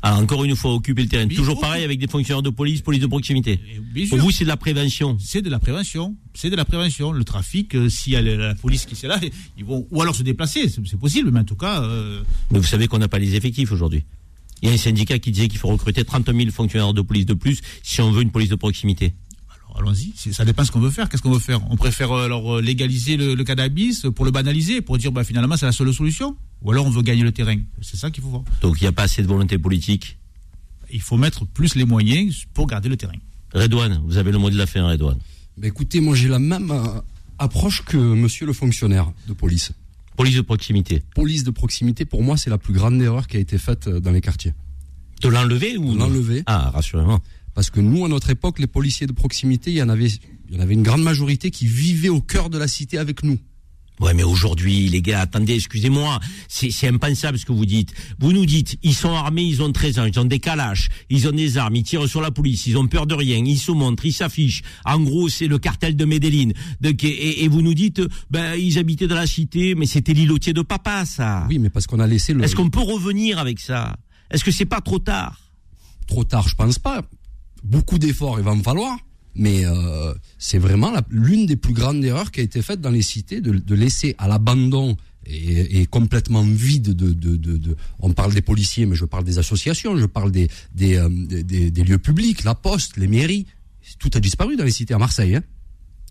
Alors encore une fois, occuper le terrain.
Mais
Toujours pareil avec des fonctionnaires de police, police de proximité.
Bien
Pour vous, c'est de la prévention.
C'est de la prévention. C'est de la prévention. Le trafic, euh, s'il y a la, police qui est là, ils vont ou alors se déplacer. C'est c'est possible, mais en tout cas, euh,
Mais vous savez qu'on n'a pas les effectifs aujourd'hui. Il y a un syndicat qui disait qu'il faut recruter 30 000 fonctionnaires de police de plus si on veut une police de proximité.
Allons-y. Ça dépend ce qu'on veut faire. Qu'est-ce qu'on veut faire? On préfère euh, alors euh, légaliser le, le cannabis pour le banaliser, pour dire bah, finalement c'est la seule solution? Ou alors on veut gagner le terrain. C'est ça qu'il faut voir.
Donc il n'y a pas assez de volonté politique?
Il faut mettre plus les moyens pour garder le terrain.
Redouane, vous avez le mot de la fin, Redouane.
Ben écoutez, moi j'ai la même euh, approche que monsieur le fonctionnaire de police.
Police de proximité.
Police de proximité, pour moi, c'est la plus grande erreur qui a été faite dans les quartiers.
De l'enlever ou
De l'enlever.
Ah, rassurez-moi.
Parce que nous, à notre époque, les policiers de proximité, il y en avait, il y en avait une grande majorité qui vivaient au cœur de la cité avec nous.
Ouais, mais aujourd'hui, les gars, attendez, excusez-moi, c'est impensable ce que vous dites. Vous nous dites, ils sont armés, ils ont 13 ans, ils ont des calaches, ils ont des armes, ils tirent sur la police, ils ont peur de rien, ils se montrent, ils s'affichent. En gros, c'est le cartel de Medellin. Donc, et, et vous nous dites, ben, ils habitaient dans la cité, mais c'était l'îlotier de papa, ça.
Oui, mais parce qu'on a laissé le.
Est-ce qu'on peut revenir avec ça? Est-ce que c'est pas trop tard?
Trop tard, je pense pas. Beaucoup d'efforts, il va en falloir. Mais euh, c'est vraiment l'une des plus grandes erreurs qui a été faite dans les cités, de, laisser à l'abandon et, complètement vide de, de, de, On parle des policiers, mais je parle des associations, je parle des, des, euh, des, des- des lieux publics, la poste, les mairies. Tout a disparu dans les cités à Marseille. hein.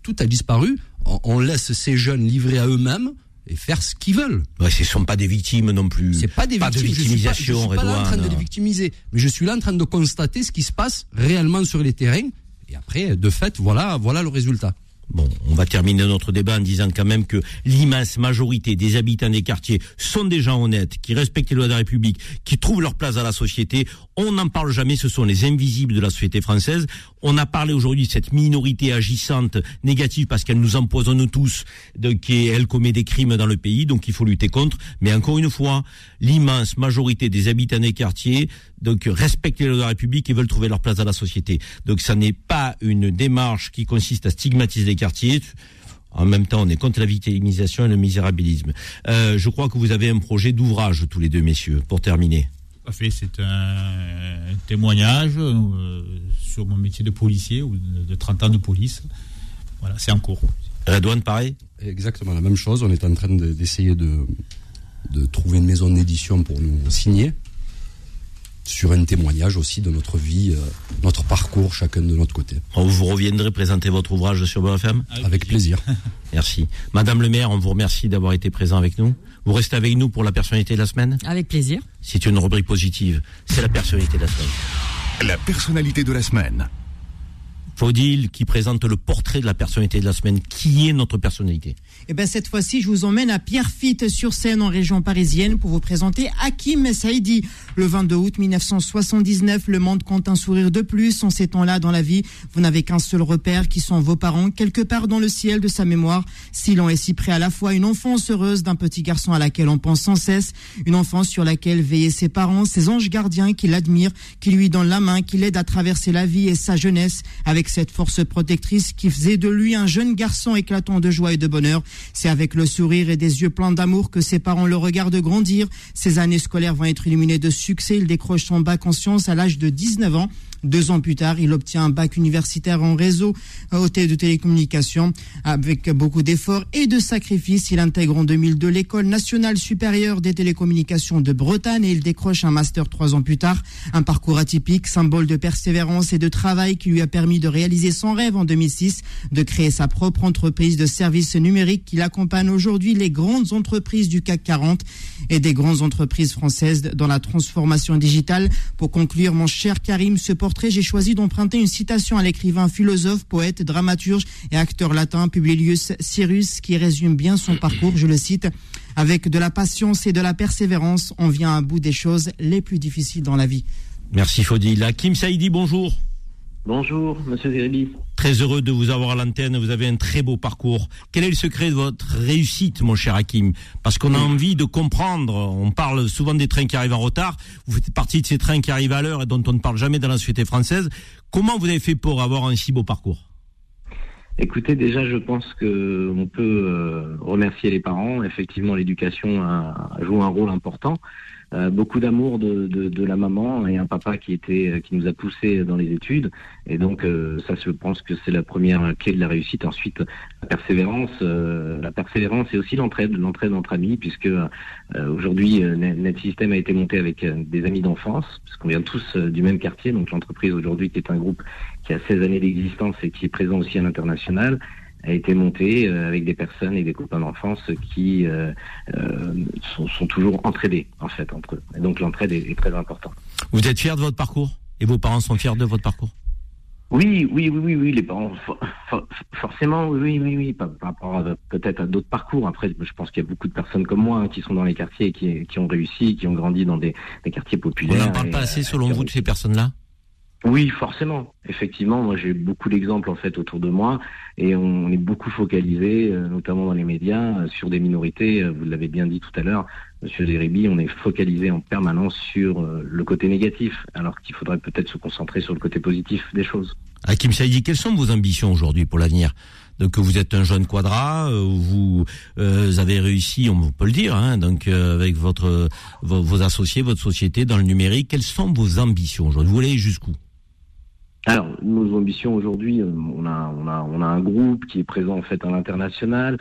Tout a disparu. On, on laisse ces jeunes livrés à eux-mêmes et faire ce qu'ils veulent.
Ouais, ce sont pas des victimes non plus.
C'est pas des
Pas de
victimes. Je suis pas-
victimisation,
Je suis pas, là en train de les victimiser, mais je suis là en train de constater ce qui se passe réellement sur les terrains. Et après, de fait, voilà, voilà le résultat.
Bon, on va terminer notre débat en disant quand même que l'immense majorité des habitants des quartiers sont des gens honnêtes, qui respectent les lois de la République, qui trouvent leur place dans la société. On n'en parle jamais, ce sont les invisibles de la société française. On a parlé aujourd'hui de cette minorité agissante négative parce qu'elle nous empoisonne tous, donc et elle commet des crimes dans le pays, donc il faut lutter contre. Mais encore une fois, l'immense majorité des habitants des quartiers donc respectent les lois de la République et veulent trouver leur place dans la société. Donc ça n'est pas une démarche qui consiste à stigmatiser les quartiers. En même temps, on est contre la victimisation et le misérabilisme. Euh, je crois que vous avez un projet d'ouvrage tous les deux, messieurs, pour terminer.
Tout à fait, c'est un témoignage euh, sur mon métier de policier ou de, de 30 ans de police. Voilà, c'est en cours.
Redouane, pareil?
Exactement la même chose. On est en train de- d'essayer de, de trouver une maison d'édition pour nous signer sur un témoignage aussi de notre vie, euh, notre parcours, chacun de notre côté.
Vous reviendrez présenter votre ouvrage sur BFM
Avec plaisir.
Merci. Madame le maire, on vous remercie d'avoir été présent avec nous. Vous restez avec nous pour la personnalité de la semaine
Avec plaisir.
C'est une rubrique positive. C'est la personnalité de la semaine.
La personnalité de la semaine.
Faudil qui présente le portrait de la personnalité de la semaine. Qui est notre personnalité?
Et ben cette fois-ci, je vous emmène à Pierrefitte sur scène en région parisienne pour vous présenter Hakim Saïdi. Le 22 août 1979, le monde compte un sourire de plus. En ces temps-là, dans la vie, vous n'avez qu'un seul repère qui sont vos parents, quelque part dans le ciel de sa mémoire. Si l'on est si près à la fois une enfance heureuse d'un petit garçon à laquelle on pense sans cesse, une enfance sur laquelle veillaient ses parents, ses anges gardiens qui l'admirent, qui lui donnent la main, qui l'aident à traverser la vie et sa jeunesse avec cette force protectrice qui faisait de lui un jeune garçon éclatant de joie et de bonheur. C'est avec le sourire et des yeux pleins d'amour que ses parents le regardent grandir. Ses années scolaires vont être illuminées de succès. Il décroche son bac en sciences à l'âge de 19 ans. Deux ans plus tard, il obtient un bac universitaire en réseau euh, de télécommunications. Avec beaucoup d'efforts et de sacrifices, il intègre en 2002 l'École nationale supérieure des télécommunications de Bretagne et il décroche un master trois ans plus tard. Un parcours atypique, symbole de persévérance et de travail qui lui a permis de réalisé son rêve en 2006 de créer sa propre entreprise de services numériques qui accompagne aujourd'hui les grandes entreprises du CAC 40 et des grandes entreprises françaises dans la transformation digitale. Pour conclure, mon cher Karim, ce portrait, j'ai choisi d'emprunter une citation à l'écrivain, philosophe, poète, dramaturge et acteur latin Publilius Cyrus qui résume bien son parcours. Je le cite. Avec de la patience et de la persévérance, on vient à bout des choses les plus difficiles dans la vie.
Merci Faudil. Kim Saïdi, bonjour.
Bonjour, monsieur Zeribi.
Très heureux de vous avoir à l'antenne. Vous avez un très beau parcours. Quel est le secret de votre réussite, mon cher Hakim Parce qu'on a envie de comprendre. On parle souvent des trains qui arrivent en retard. Vous faites partie de ces trains qui arrivent à l'heure et dont on ne parle jamais dans la société française. Comment vous avez fait pour avoir un si beau parcours
Écoutez, déjà, je pense que on peut euh, remercier les parents. Effectivement, l'éducation a, joué un rôle important. Euh, beaucoup d'amour de, de, de, la maman et un papa qui était qui nous a poussé dans les études. Et donc euh, ça je pense que c'est la première clé de la réussite. Ensuite la persévérance euh, la persévérance et aussi l'entraide l'entraide entre amis puisque aujourd'hui NetSystem a été monté avec des amis d'enfance puisqu'on vient tous du même quartier. Donc l'entreprise aujourd'hui qui est un groupe qui a 16 années d'existence et qui est présent aussi à l'international a été monté euh, avec des personnes et des copains d'enfance qui euh, euh, sont, sont, toujours entraidés en fait entre eux. Et donc l'entraide est, très importante.
Vous êtes fier de votre parcours? Et vos parents sont fiers de votre parcours?
Oui, oui, oui, oui, oui, les parents, forcément, oui, oui, oui, par, rapport peut-être à d'autres parcours. Après, je pense qu'il y a beaucoup de personnes comme moi hein, qui sont dans les quartiers et qui, qui, ont réussi, qui ont grandi dans des, des quartiers populaires.
On n'en parle pas assez, selon vous, de ces personnes-là?
Oui, forcément. Effectivement, moi j'ai beaucoup d'exemples en fait autour de moi et on est beaucoup focalisé, euh, notamment dans les médias, euh, sur des minorités. Euh, vous l'avez bien dit tout à l'heure, Monsieur Zeribi, on est focalisé en permanence sur le côté négatif, alors qu'il faudrait peut-être se concentrer sur le côté positif des choses.
Hakim Saïdi, quelles sont vos ambitions aujourd'hui pour l'avenir? Donc vous êtes un jeune quadra, vous, avez réussi, on peut le dire, hein, donc avec votre vos, vos, associés, votre société dans le numérique. Quelles sont vos ambitions aujourd'hui? Vous voulez jusqu'où?
Alors, nos ambitions aujourd'hui, euh, on a, on, a, on a un groupe qui est présent en fait à l'international.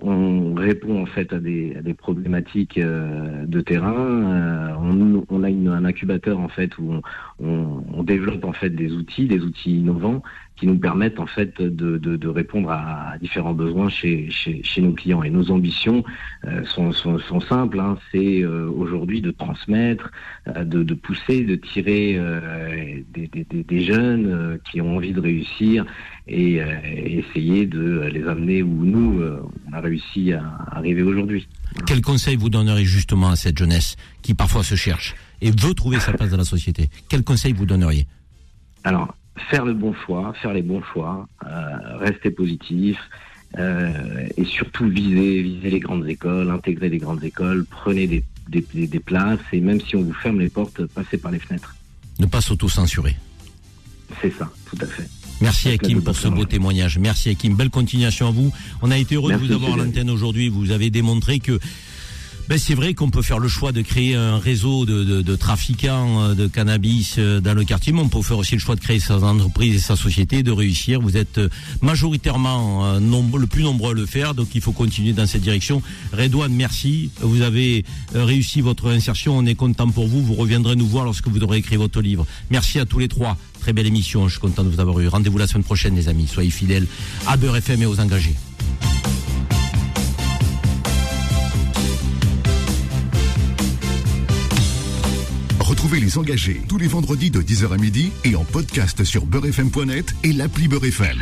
On répond en fait à des, à des problématiques euh, de terrain. Euh, on, on, a une, un incubateur en fait où on, on, développe en fait des outils, des outils innovants qui nous permettent en fait de, de, de répondre à, différents besoins chez, chez, chez, nos clients. Et nos ambitions euh, sont, sont, sont, simples. Hein. C'est euh, aujourd'hui de transmettre, euh, de, de, pousser, de tirer des, des, des, jeunes qui ont envie de réussir et, et, essayer de les amener où nous on a réussi à arriver aujourd'hui.
Quel conseil vous donneriez justement à cette jeunesse qui parfois se cherche et veut trouver sa place dans la société? Quel conseil vous donneriez?
Alors, faire le bon choix, faire les bons choix, euh, rester positif euh, et surtout viser, viser les grandes écoles, intégrer les grandes écoles, prenez des, des, des, places et même si on vous ferme les portes, passez par les fenêtres.
Ne pas s'auto-censurer.
C'est ça, tout à fait.
Merci Hakim pour ce beau témoignage. Merci Hakim. Belle continuation à vous. On a été heureux de vous avoir à l'antenne aujourd'hui. Vous avez démontré que ben c'est vrai qu'on peut faire le choix de créer un réseau de, de, de, trafiquants euh, de cannabis euh, dans le quartier, mais on peut faire aussi le choix de créer sa entreprise et sa société, de réussir. Vous êtes euh, majoritairement le plus nombreux à le faire, donc il faut continuer dans cette direction. Redouane, merci. Vous avez réussi votre insertion. On est content pour vous. Vous reviendrez nous voir lorsque vous aurez écrit votre livre. Merci à tous les trois. Très belle émission. Je suis content de vous avoir eu. Rendez-vous la semaine prochaine, les amis. Soyez fidèles à Beurre FM et aux engagés.
Retrouvez les engagés tous les vendredis de 10h à midi et en podcast sur beurrefm.net et l'appli Beurrefm.